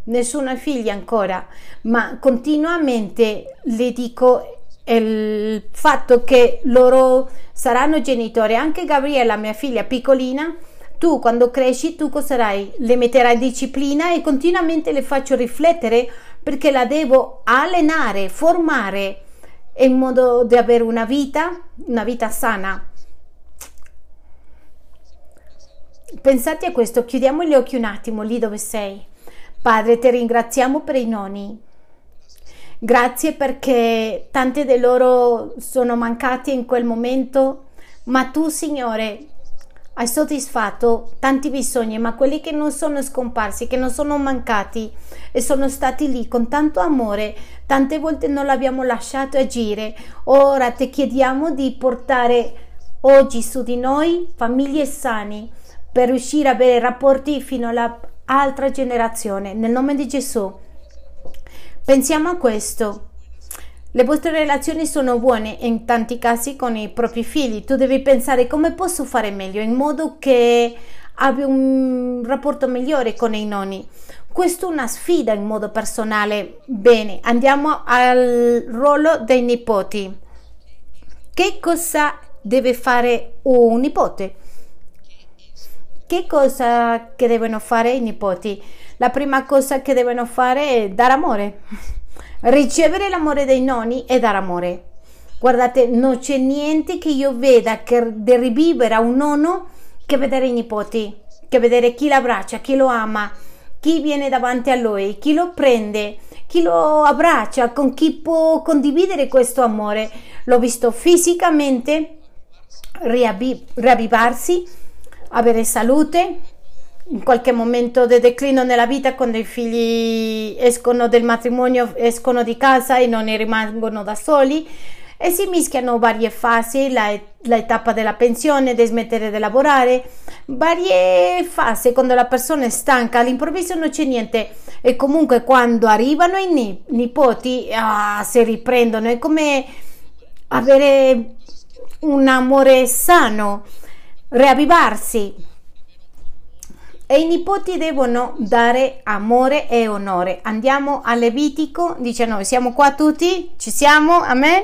Nessuna figlia ancora, ma continuamente le dico il fatto che loro saranno genitori, anche Gabriella, mia figlia piccolina, tu quando cresci tu cosa? Le metterai disciplina e continuamente le faccio riflettere perché la devo allenare, formare in modo di avere una vita, una vita sana. Pensate a questo, chiudiamo gli occhi un attimo lì dove sei. Padre, ti ringraziamo per i noni. Grazie perché tante di loro sono mancati in quel momento, ma tu, Signore, hai soddisfatto tanti bisogni, ma quelli che non sono scomparsi, che non sono mancati e sono stati lì con tanto amore, tante volte non l'abbiamo lasciato agire. Ora ti chiediamo di portare oggi su di noi famiglie sani per riuscire a avere rapporti fino alla altra generazione. Nel nome di Gesù. Pensiamo a questo. Le vostre relazioni sono buone in tanti casi con i propri figli. Tu devi pensare come posso fare meglio in modo che abbia un rapporto migliore con i nonni. Questa è una sfida in modo personale. Bene, andiamo al ruolo dei nipoti. Che cosa deve fare un nipote? Che cosa che devono fare i nipoti? La prima cosa che devono fare è dare amore. Ricevere l'amore dei nonni e dare amore. Guardate, non c'è niente che io veda che di rivivere a un nonno che vedere i nipoti, che vedere chi l'abbraccia, chi lo ama, chi viene davanti a lui, chi lo prende, chi lo abbraccia, con chi può condividere questo amore. L'ho visto fisicamente riavvivarsi avere salute, in qualche momento di declino nella vita quando i figli escono del matrimonio, escono di casa e non ne rimangono da soli e si mischiano varie fasi, la, l'etapa della pensione, di smettere di lavorare, varie fasi quando la persona è stanca, all'improvviso non c'è niente e comunque quando arrivano i nipoti ah, si riprendono, è come avere un amore sano riavvivarsi e i nipoti devono dare amore e onore. Andiamo a Levitico 19, siamo qua tutti? Ci siamo? Amen?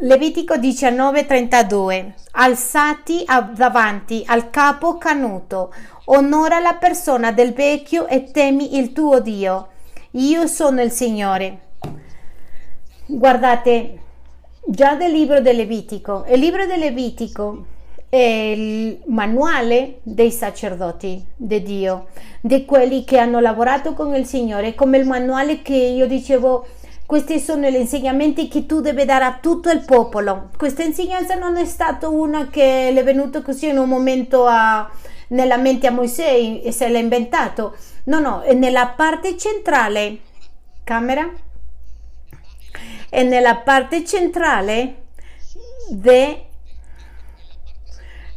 Levitico 19:32 Alzati davanti al capo canuto, onora la persona del vecchio e temi il tuo Dio. Io sono il Signore. Guardate, già del libro del Levitico, il libro del Levitico il manuale dei sacerdoti di Dio, di quelli che hanno lavorato con il Signore, come il manuale che io dicevo questi sono gli insegnamenti che tu devi dare a tutto il popolo. Questa insegnanza non è stata una che le è venuta così in un momento a nella mente a Mosè e se l'ha inventato. No, no, è nella parte centrale. Camera? È nella parte centrale de,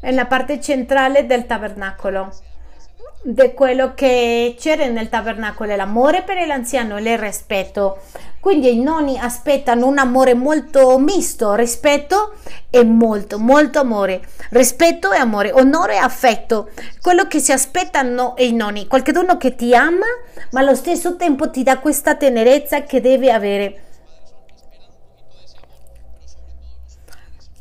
nella parte centrale del tabernacolo di quello che c'era nel tabernacolo, l'amore per l'anziano e il rispetto. Quindi i nonni aspettano un amore molto misto, rispetto e molto, molto amore. Rispetto e amore, onore e affetto. Quello che si aspettano i nonni, qualcuno che ti ama, ma allo stesso tempo ti dà questa tenerezza che deve avere.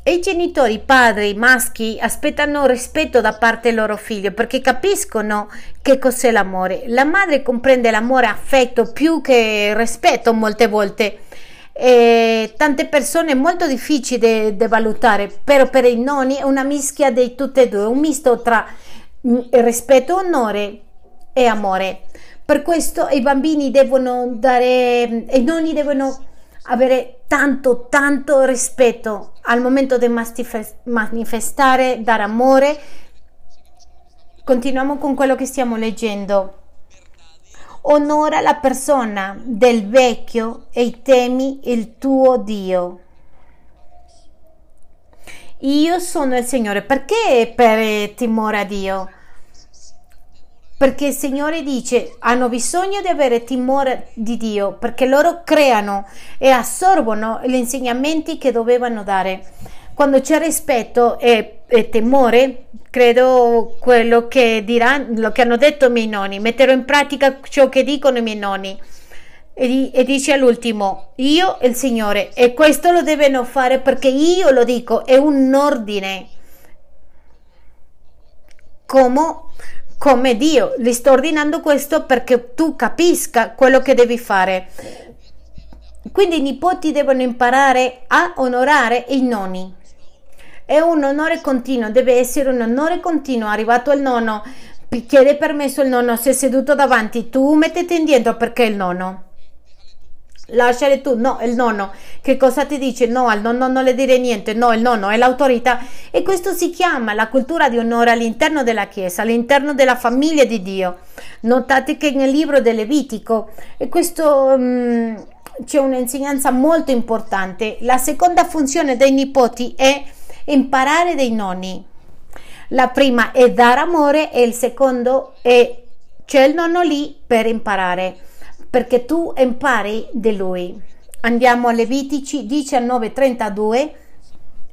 E i genitori, i padri maschi, aspettano rispetto da parte del loro figlio perché capiscono che cos'è l'amore. La madre comprende l'amore affetto più che rispetto molte volte. E tante persone è molto difficile da valutare, però per i nonni è una mischia di tutte e due, un misto tra rispetto, onore e amore. Per questo i bambini devono dare, i nonni devono avere tanto, tanto rispetto al momento di manifestare, dare amore. Continuiamo con quello che stiamo leggendo. Onora la persona del vecchio e temi il tuo Dio. Io sono il Signore. Perché per timore a Dio? Perché il Signore dice hanno bisogno di avere timore di Dio perché loro creano e assorbono gli insegnamenti che dovevano dare. Quando c'è rispetto e, e temore, credo quello che diranno, lo che hanno detto i miei nonni, metterò in pratica ciò che dicono i miei nonni. E, e dice all'ultimo, io e il Signore, e questo lo devono fare perché io lo dico, è un ordine. Come come Dio. Gli sto ordinando questo perché tu capisca quello che devi fare. Quindi i nipoti devono imparare a onorare i nonni. È un onore continuo, deve essere un onore continuo. Arrivato il nonno, chiede permesso il nonno, si è seduto davanti, tu mettete indietro perché il nonno lasciare tu, no, il nonno, che cosa ti dice? No, al nonno non le dire niente, no, il nonno è l'autorità e questo si chiama la cultura di onore all'interno della Chiesa, all'interno della famiglia di Dio. Notate che nel libro del Levitico e questo um, c'è un'insegnanza molto importante. La seconda funzione dei nipoti è imparare dai nonni. La prima è dare amore e il secondo è c'è il nonno lì per imparare perché tu impari di lui. Andiamo a Levitici 19:32.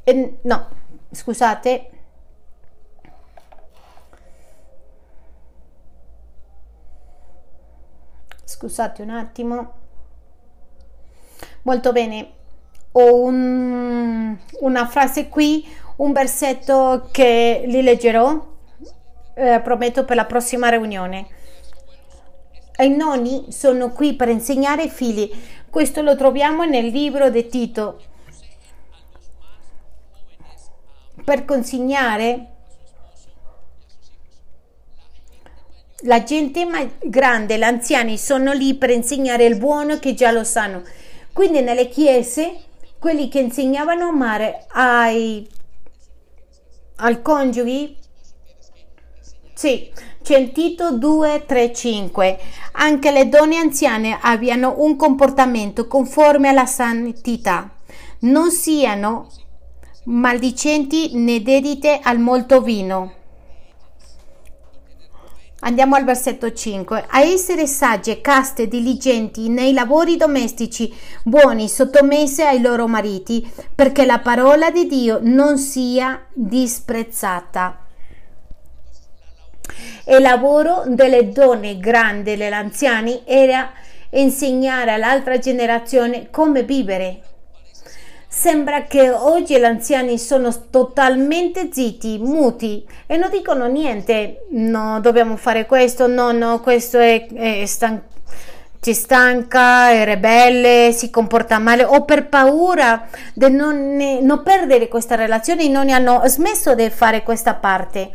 E, no, scusate. Scusate un attimo. Molto bene. Ho un, una frase qui, un versetto che li leggerò, eh, prometto per la prossima riunione. I nonni sono qui per insegnare ai figli. Questo lo troviamo nel libro di Tito. Per consegnare la gente grande, gli anziani sono lì per insegnare il buono che già lo sanno. Quindi nelle chiese, quelli che insegnavano amare ai, al coniugi, sì, c'è Tito 235. Anche le donne anziane abbiano un comportamento conforme alla santità. Non siano maldicenti né dedite al molto vino. Andiamo al versetto 5. A essere sagge, caste, diligenti nei lavori domestici, buoni, sottomesse ai loro mariti, perché la parola di Dio non sia disprezzata. Il lavoro delle donne grandi, degli anziani, era insegnare all'altra generazione come vivere. Sembra che oggi gli anziani sono totalmente zitti, muti e non dicono niente. No, dobbiamo fare questo, no, no, questo è, è stan- ci stanca, è ribelle, si comporta male o per paura di non, non perdere questa relazione i nonni hanno smesso di fare questa parte.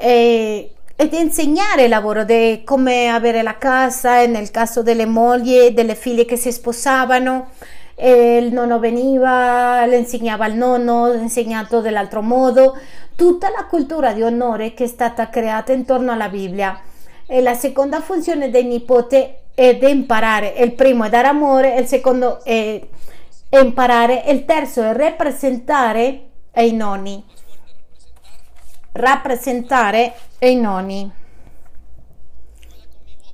E ed insegnare il lavoro di come avere la casa, nel caso delle mogli, delle figlie che si sposavano, e il nonno veniva, le insegnava il nonno, insegnato dell'altro modo, tutta la cultura di onore che è stata creata intorno alla Bibbia. E la seconda funzione del nipote è di imparare, il primo è dare amore, il secondo è imparare, il terzo è rappresentare i nonni. Rappresentare i nonni.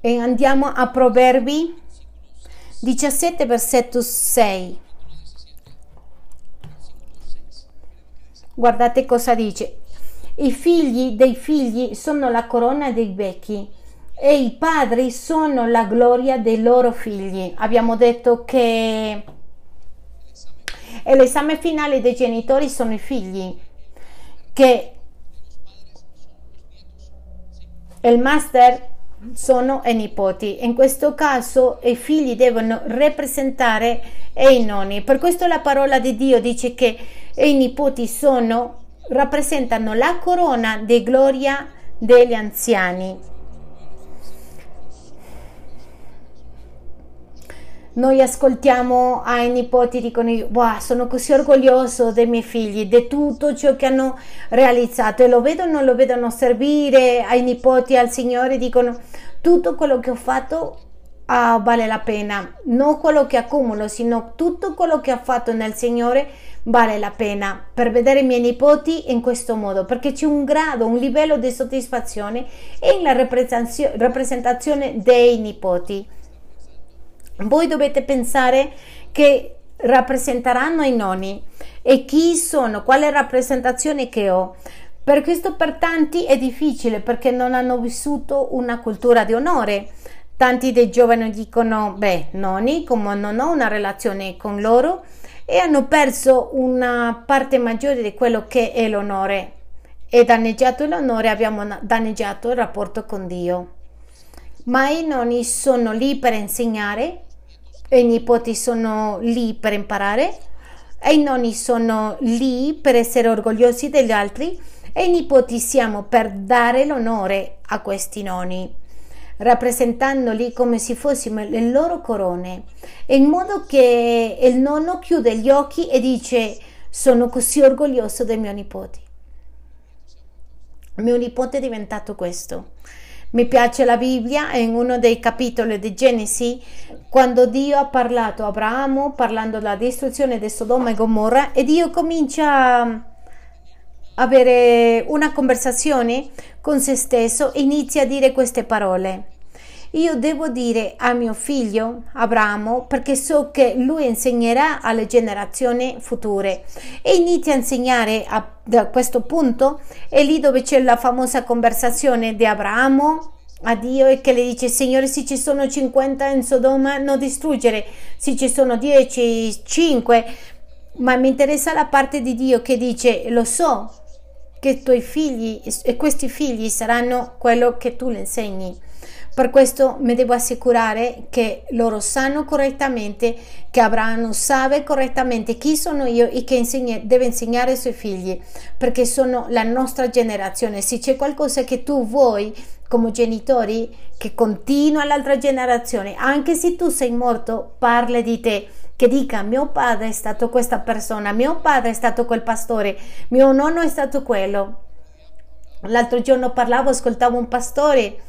E andiamo a Proverbi 17 versetto 6. Guardate cosa dice. I figli dei figli sono la corona dei vecchi e i padri sono la gloria dei loro figli. Abbiamo detto che l'esame finale dei genitori sono i figli, che il master sono i nipoti. In questo caso i figli devono rappresentare i nonni. Per questo la parola di Dio dice che i nipoti sono, rappresentano la corona di gloria degli anziani. Noi ascoltiamo ai nipoti, dicono, wow, sono così orgoglioso dei miei figli, di tutto ciò che hanno realizzato. E lo vedono, lo vedono servire ai nipoti, al Signore, dicono, tutto quello che ho fatto ah, vale la pena, non quello che accumulo, sino tutto quello che ho fatto nel Signore vale la pena per vedere i miei nipoti in questo modo, perché c'è un grado, un livello di soddisfazione in la rappresentazione dei nipoti voi dovete pensare che rappresenteranno i nonni e chi sono, quale rappresentazione che ho. Per questo per tanti è difficile perché non hanno vissuto una cultura di onore. Tanti dei giovani dicono, beh, nonni, come non ho una relazione con loro, e hanno perso una parte maggiore di quello che è l'onore. E danneggiato l'onore abbiamo danneggiato il rapporto con Dio. Ma i nonni sono lì per insegnare, i nipoti sono lì per imparare e i nonni sono lì per essere orgogliosi degli altri e i nipoti siamo per dare l'onore a questi nonni rappresentandoli come se fossimo le loro corone. In modo che il nonno chiude gli occhi e dice sono così orgoglioso dei miei nipoti. Mio nipote è diventato questo mi piace la Bibbia, in uno dei capitoli di Genesi, quando Dio ha parlato a Abramo, parlando della distruzione di Sodoma e Gomorra, e Dio comincia a avere una conversazione con se stesso e inizia a dire queste parole. Io devo dire a mio figlio Abramo perché so che lui insegnerà alle generazioni future. E inizia a insegnare a, da questo punto è lì dove c'è la famosa conversazione di Abramo a Dio e che le dice Signore se ci sono 50 in Sodoma non distruggere. Se ci sono 10 5 ma mi interessa la parte di Dio che dice lo so che i tuoi figli e questi figli saranno quello che tu le insegni per questo mi devo assicurare che loro sanno correttamente, che Abramo sa correttamente chi sono io e che insegna, deve insegnare ai suoi figli, perché sono la nostra generazione. Se c'è qualcosa che tu vuoi come genitori, che continua l'altra generazione, anche se tu sei morto, parla di te che dica mio padre è stato questa persona, mio padre è stato quel pastore, mio nonno è stato quello. L'altro giorno parlavo, ascoltavo un pastore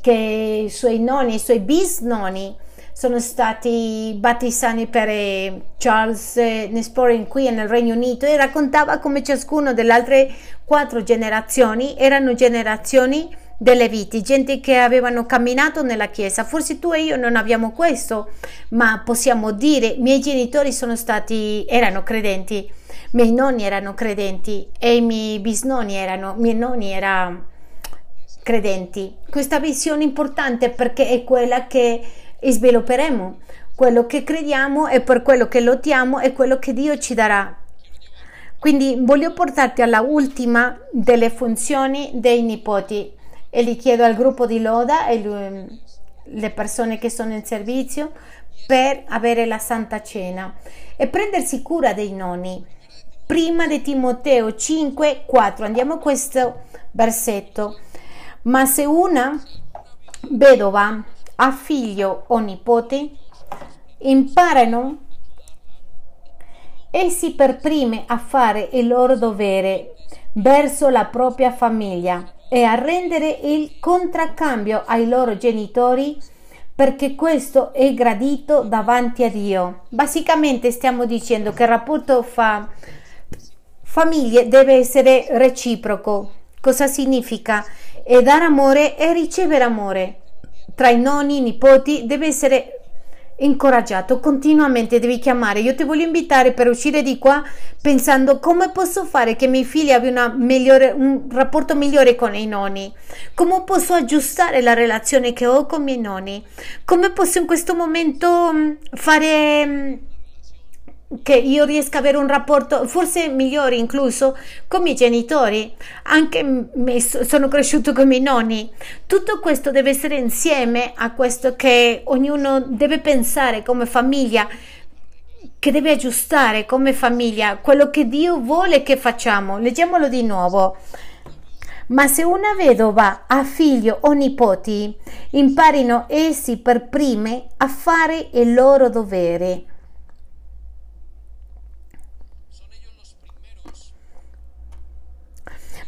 che i suoi nonni, i suoi bisnonni sono stati battezzati per eh, Charles eh, Nesporin qui nel Regno Unito e raccontava come ciascuno delle altre quattro generazioni erano generazioni delle viti, gente che avevano camminato nella chiesa. Forse tu e io non abbiamo questo, ma possiamo dire i miei genitori sono stati erano credenti, i miei nonni erano credenti e i miei bisnonni erano, i miei nonni erano credenti. Questa visione è importante perché è quella che svilupperemo. Quello che crediamo e per quello che lottiamo è quello che Dio ci darà. Quindi voglio portarti alla ultima delle funzioni dei nipoti e li chiedo al gruppo di Loda e le persone che sono in servizio per avere la Santa Cena e prendersi cura dei nonni. Prima di Timoteo 5, 4, andiamo a questo versetto. Ma se una vedova ha figlio o nipote, imparano essi per primi a fare il loro dovere verso la propria famiglia e a rendere il contraccambio ai loro genitori perché questo è gradito davanti a Dio. Basicamente stiamo dicendo che il rapporto fra famiglie deve essere reciproco. Cosa significa? E dare amore e ricevere amore. Tra i nonni i nipoti deve essere incoraggiato continuamente devi chiamare. Io ti voglio invitare per uscire di qua pensando come posso fare che i miei figli abbiano migliore, un rapporto migliore con i nonni. Come posso aggiustare la relazione che ho con i miei nonni? Come posso in questo momento mm, fare mm, che io riesca ad avere un rapporto forse migliore incluso con i miei genitori, anche me, sono cresciuto con i miei nonni. Tutto questo deve essere insieme a questo che ognuno deve pensare come famiglia, che deve aggiustare come famiglia quello che Dio vuole che facciamo. Leggiamolo di nuovo. Ma se una vedova ha figlio o nipoti, imparino essi per prime a fare il loro dovere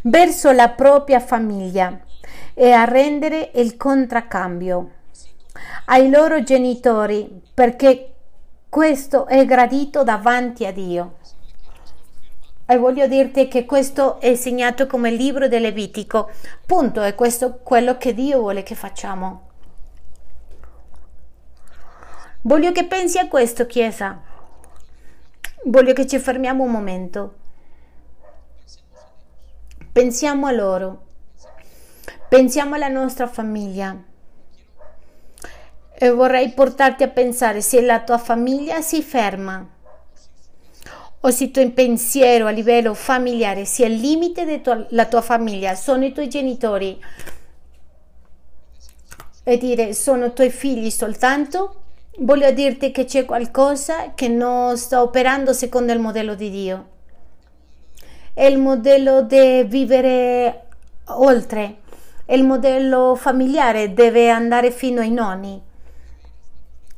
verso la propria famiglia e a rendere il contraccambio ai loro genitori perché questo è gradito davanti a Dio. E voglio dirti che questo è segnato come libro del Levitico. Punto, è questo quello che Dio vuole che facciamo. Voglio che pensi a questo, Chiesa. Voglio che ci fermiamo un momento. Pensiamo a loro, pensiamo alla nostra famiglia. E vorrei portarti a pensare se la tua famiglia si ferma o se il tuo pensiero a livello familiare sia il limite della tua famiglia, sono i tuoi genitori. E dire sono i tuoi figli soltanto, voglio dirti che c'è qualcosa che non sta operando secondo il modello di Dio è il modello di vivere oltre, è il modello familiare, deve andare fino ai nonni,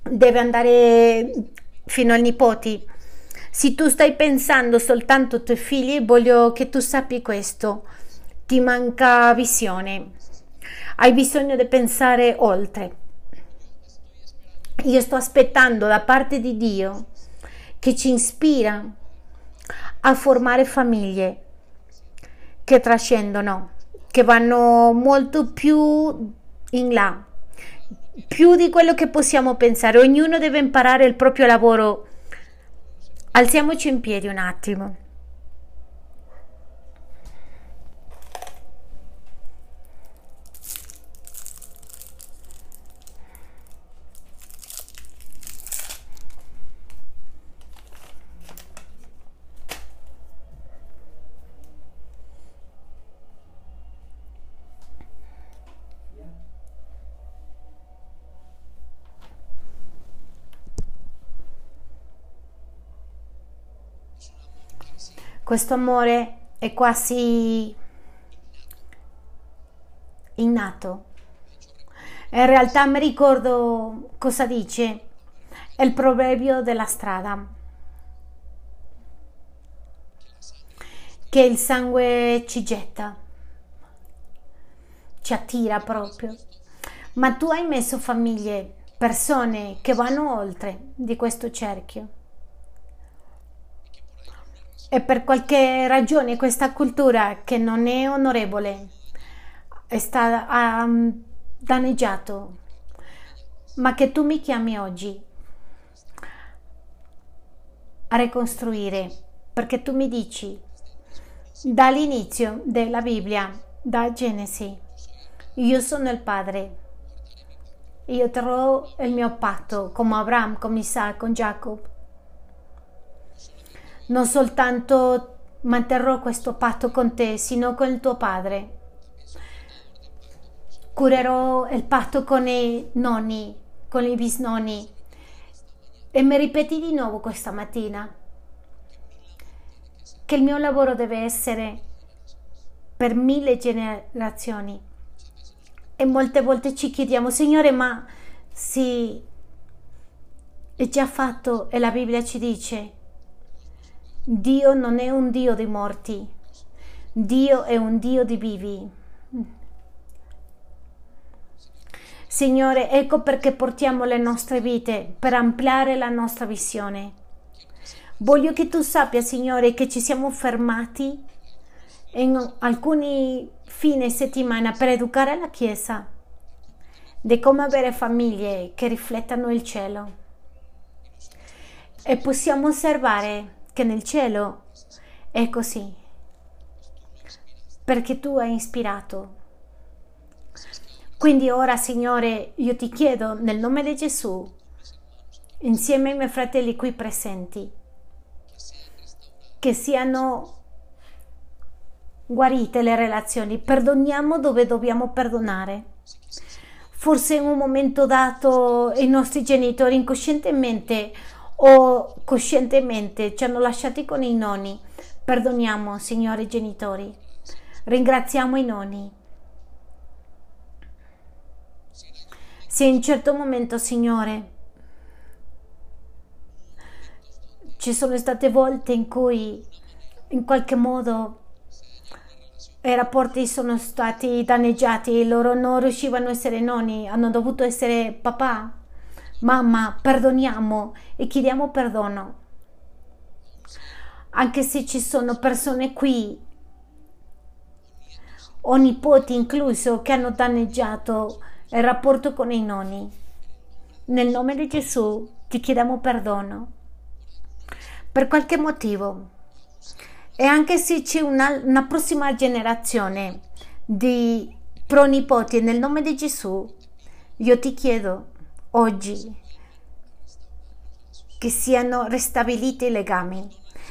deve andare fino ai nipoti. Se tu stai pensando soltanto ai tuoi figli, voglio che tu sappi questo, ti manca visione, hai bisogno di pensare oltre. Io sto aspettando da parte di Dio che ci ispira a formare famiglie che trascendono, che vanno molto più in là, più di quello che possiamo pensare. Ognuno deve imparare il proprio lavoro. Alziamoci in piedi un attimo. Questo amore è quasi innato. In realtà mi ricordo cosa dice il proverbio della strada. Che il sangue ci getta, ci attira proprio. Ma tu hai messo famiglie, persone che vanno oltre di questo cerchio e per qualche ragione questa cultura che non è onorevole è stata um, danneggiato, ma che tu mi chiami oggi a ricostruire, perché tu mi dici dall'inizio della Bibbia, da Genesi, io sono il Padre, io terrò il mio patto con Abramo, con Isaac, con Giacobbe non soltanto manterrò questo patto con te, sino con il tuo padre. Curerò il patto con i nonni, con i bisnonni. E mi ripeti di nuovo questa mattina che il mio lavoro deve essere per mille generazioni. E molte volte ci chiediamo, Signore, ma sì, è già fatto e la Bibbia ci dice Dio non è un Dio di morti, Dio è un Dio di vivi. Signore, ecco perché portiamo le nostre vite per ampliare la nostra visione. Voglio che tu sappia, Signore, che ci siamo fermati in alcuni fine settimana per educare la Chiesa di come avere famiglie che riflettano il cielo. E possiamo osservare che nel cielo è così, perché tu hai ispirato. Quindi ora, Signore, io ti chiedo nel nome di Gesù, insieme ai miei fratelli qui presenti, che siano guarite le relazioni, perdoniamo dove dobbiamo perdonare. Forse in un momento dato i nostri genitori incoscientemente o coscientemente ci hanno lasciati con i nonni. Perdoniamo, signori genitori. Ringraziamo i nonni. Se in certo momento, Signore, ci sono state volte in cui in qualche modo i rapporti sono stati danneggiati, loro non riuscivano a essere nonni, hanno dovuto essere papà, mamma, perdoniamo e chiediamo perdono. Anche se ci sono persone qui, o nipoti incluso, che hanno danneggiato il rapporto con i nonni. Nel nome di Gesù ti chiediamo perdono. Per qualche motivo e anche se c'è una, una prossima generazione di pronipoti nel nome di Gesù, io ti chiedo oggi che siano ristabiliti i legami.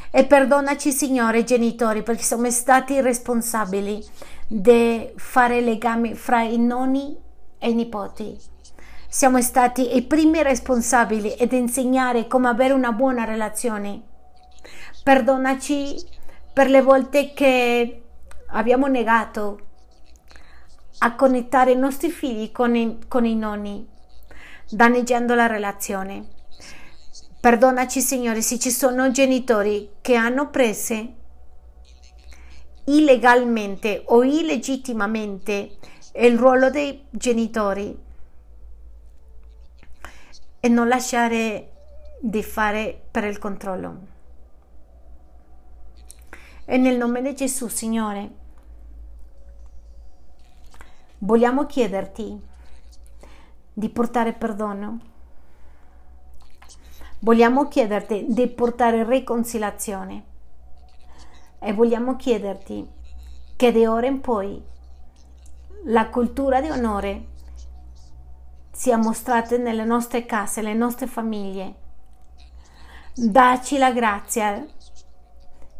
E perdonaci, Signore, genitori, perché siamo stati responsabili di fare legami fra i nonni e i nipoti. Siamo stati i primi responsabili ed insegnare come avere una buona relazione. Perdonaci per le volte che abbiamo negato a connettare i nostri figli con i, con i nonni, danneggiando la relazione. Perdonaci, Signore, se ci sono genitori che hanno preso illegalmente o illegittimamente il ruolo dei genitori e non lasciare di fare per il controllo. E nel nome di Gesù, Signore, vogliamo chiederti di portare perdono. Vogliamo chiederti di portare riconciliazione. E vogliamo chiederti che da ora in poi la cultura di onore sia mostrata nelle nostre case, nelle nostre famiglie. Dacci la grazia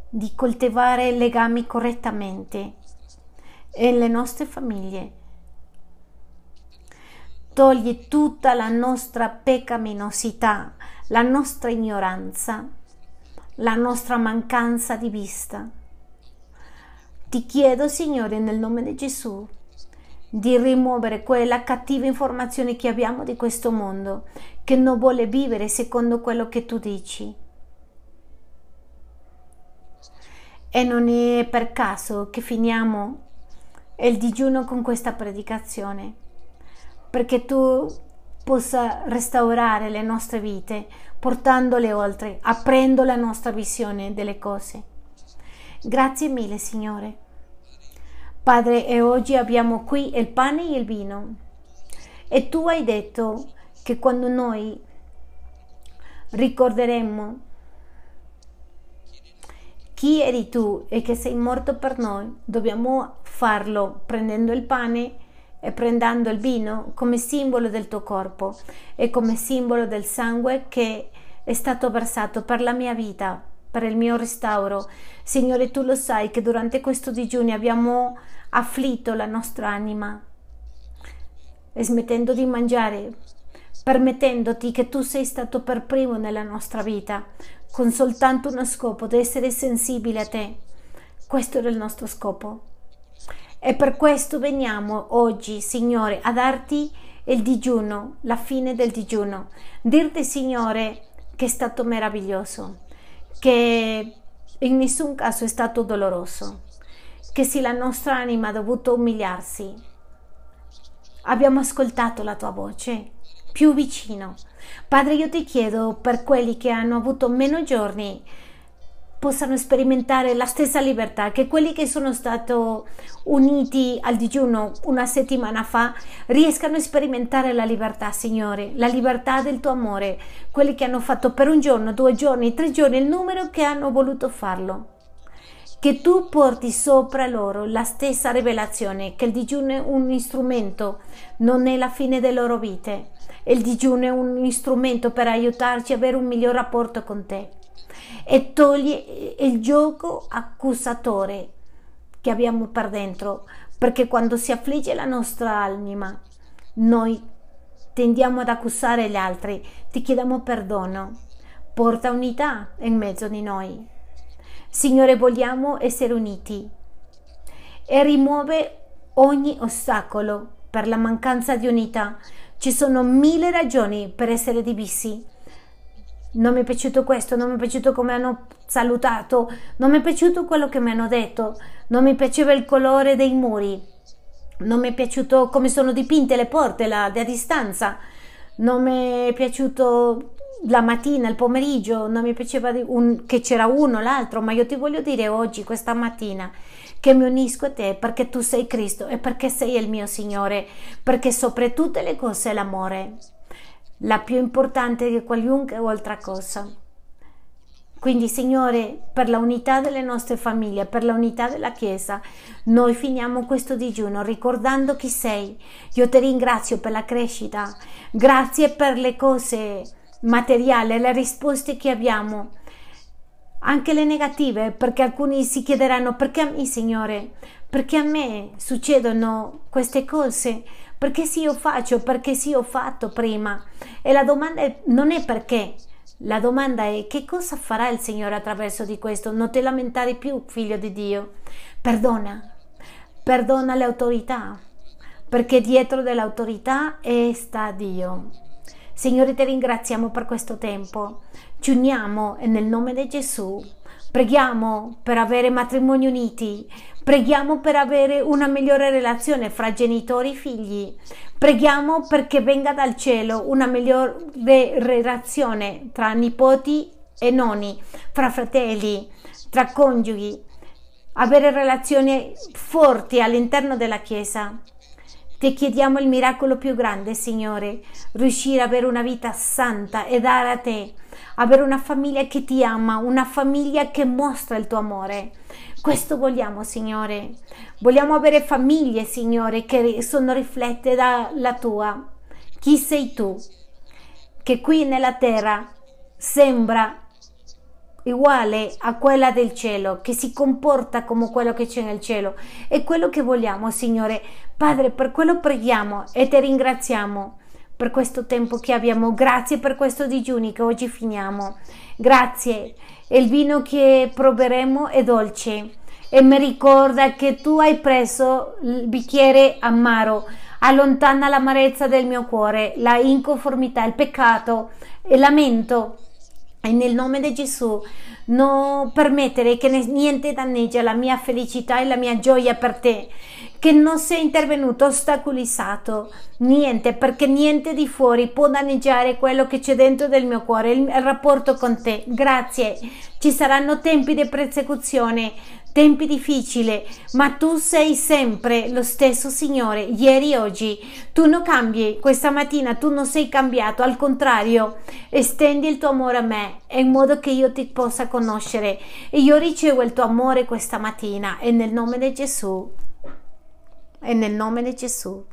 di coltivare legami correttamente nelle nostre famiglie. Togli tutta la nostra peccaminosità, la nostra ignoranza, la nostra mancanza di vista. Ti chiedo, Signore, nel nome di Gesù, di rimuovere quella cattiva informazione che abbiamo di questo mondo, che non vuole vivere secondo quello che tu dici E non è per caso che finiamo il digiuno con questa predicazione, perché tu possa restaurare le nostre vite, portandole oltre, aprendo la nostra visione delle cose. Grazie mille, Signore. Padre, e oggi abbiamo qui il pane e il vino. E tu hai detto che quando noi ricorderemo chi eri tu e che sei morto per noi, dobbiamo farlo prendendo il pane e prendendo il vino come simbolo del tuo corpo e come simbolo del sangue che è stato versato per la mia vita, per il mio restauro. Signore, tu lo sai che durante questo digiuno abbiamo afflitto la nostra anima, e smettendo di mangiare, permettendoti che tu sei stato per primo nella nostra vita, con soltanto uno scopo, di essere sensibile a te. Questo era il nostro scopo. E per questo veniamo oggi, Signore, a darti il digiuno, la fine del digiuno. Dirti, Signore, che è stato meraviglioso, che in nessun caso è stato doloroso, che se la nostra anima ha dovuto umiliarsi, abbiamo ascoltato la tua voce più vicino. Padre, io ti chiedo per quelli che hanno avuto meno giorni possano sperimentare la stessa libertà, che quelli che sono stati uniti al digiuno una settimana fa riescano a sperimentare la libertà, Signore, la libertà del tuo amore, quelli che hanno fatto per un giorno, due giorni, tre giorni, il numero che hanno voluto farlo. Che tu porti sopra loro la stessa rivelazione, che il digiuno è un strumento, non è la fine delle loro vite. Il digiuno è un strumento per aiutarci ad avere un miglior rapporto con te e toglie il gioco accusatore che abbiamo per dentro, perché quando si affligge la nostra anima, noi tendiamo ad accusare gli altri, ti chiediamo perdono, porta unità in mezzo di noi. Signore, vogliamo essere uniti e rimuove ogni ostacolo per la mancanza di unità. Ci sono mille ragioni per essere divisi, non mi è piaciuto questo, non mi è piaciuto come hanno salutato, non mi è piaciuto quello che mi hanno detto, non mi piaceva il colore dei muri, non mi è piaciuto come sono dipinte le porte la, da distanza, non mi è piaciuto la mattina, il pomeriggio, non mi piaceva un, che c'era uno, l'altro, ma io ti voglio dire oggi, questa mattina, che mi unisco a te perché tu sei Cristo e perché sei il mio Signore, perché sopra tutte le cose l'amore la più importante di qualunque altra cosa. Quindi, Signore, per la unità delle nostre famiglie, per la unità della Chiesa, noi finiamo questo digiuno ricordando chi sei. Io ti ringrazio per la crescita, grazie per le cose materiali, le risposte che abbiamo, anche le negative, perché alcuni si chiederanno perché a me, Signore, perché a me succedono queste cose, perché sì io faccio, perché sì ho fatto prima. E la domanda è, non è perché, la domanda è che cosa farà il Signore attraverso di questo? Non ti lamentare più, figlio di Dio. Perdona, perdona le autorità, perché dietro dell'autorità sta Dio. Signore, ti ringraziamo per questo tempo. Ci uniamo nel nome di Gesù. Preghiamo per avere matrimoni uniti, Preghiamo per avere una migliore relazione fra genitori e figli. Preghiamo perché venga dal cielo una migliore relazione tra nipoti e nonni, fra fratelli, tra coniughi. Avere relazioni forti all'interno della Chiesa. Ti chiediamo il miracolo più grande, Signore, riuscire ad avere una vita santa e dare a te, avere una famiglia che ti ama, una famiglia che mostra il tuo amore. Questo vogliamo, Signore. Vogliamo avere famiglie, Signore, che sono riflette dalla tua. Chi sei tu? Che qui nella terra sembra uguale a quella del cielo, che si comporta come quello che c'è nel cielo. È quello che vogliamo, Signore. Padre, per quello preghiamo e ti ringraziamo per questo tempo che abbiamo. Grazie per questo digiuni che oggi finiamo. Grazie il vino che proveremo è dolce e mi ricorda che tu hai preso il bicchiere amaro, allontana l'amarezza del mio cuore, la inconformità, il peccato, il lamento. E nel nome di Gesù non permettere che niente danneggia la mia felicità e la mia gioia per te che non sia intervenuto, ostacolizzato, niente, perché niente di fuori può danneggiare quello che c'è dentro del mio cuore, il, il rapporto con te. Grazie. Ci saranno tempi di persecuzione, tempi difficili, ma tu sei sempre lo stesso Signore, ieri e oggi. Tu non cambi questa mattina, tu non sei cambiato, al contrario, estendi il tuo amore a me in modo che io ti possa conoscere e io ricevo il tuo amore questa mattina e nel nome di Gesù. E nel nome di Gesù.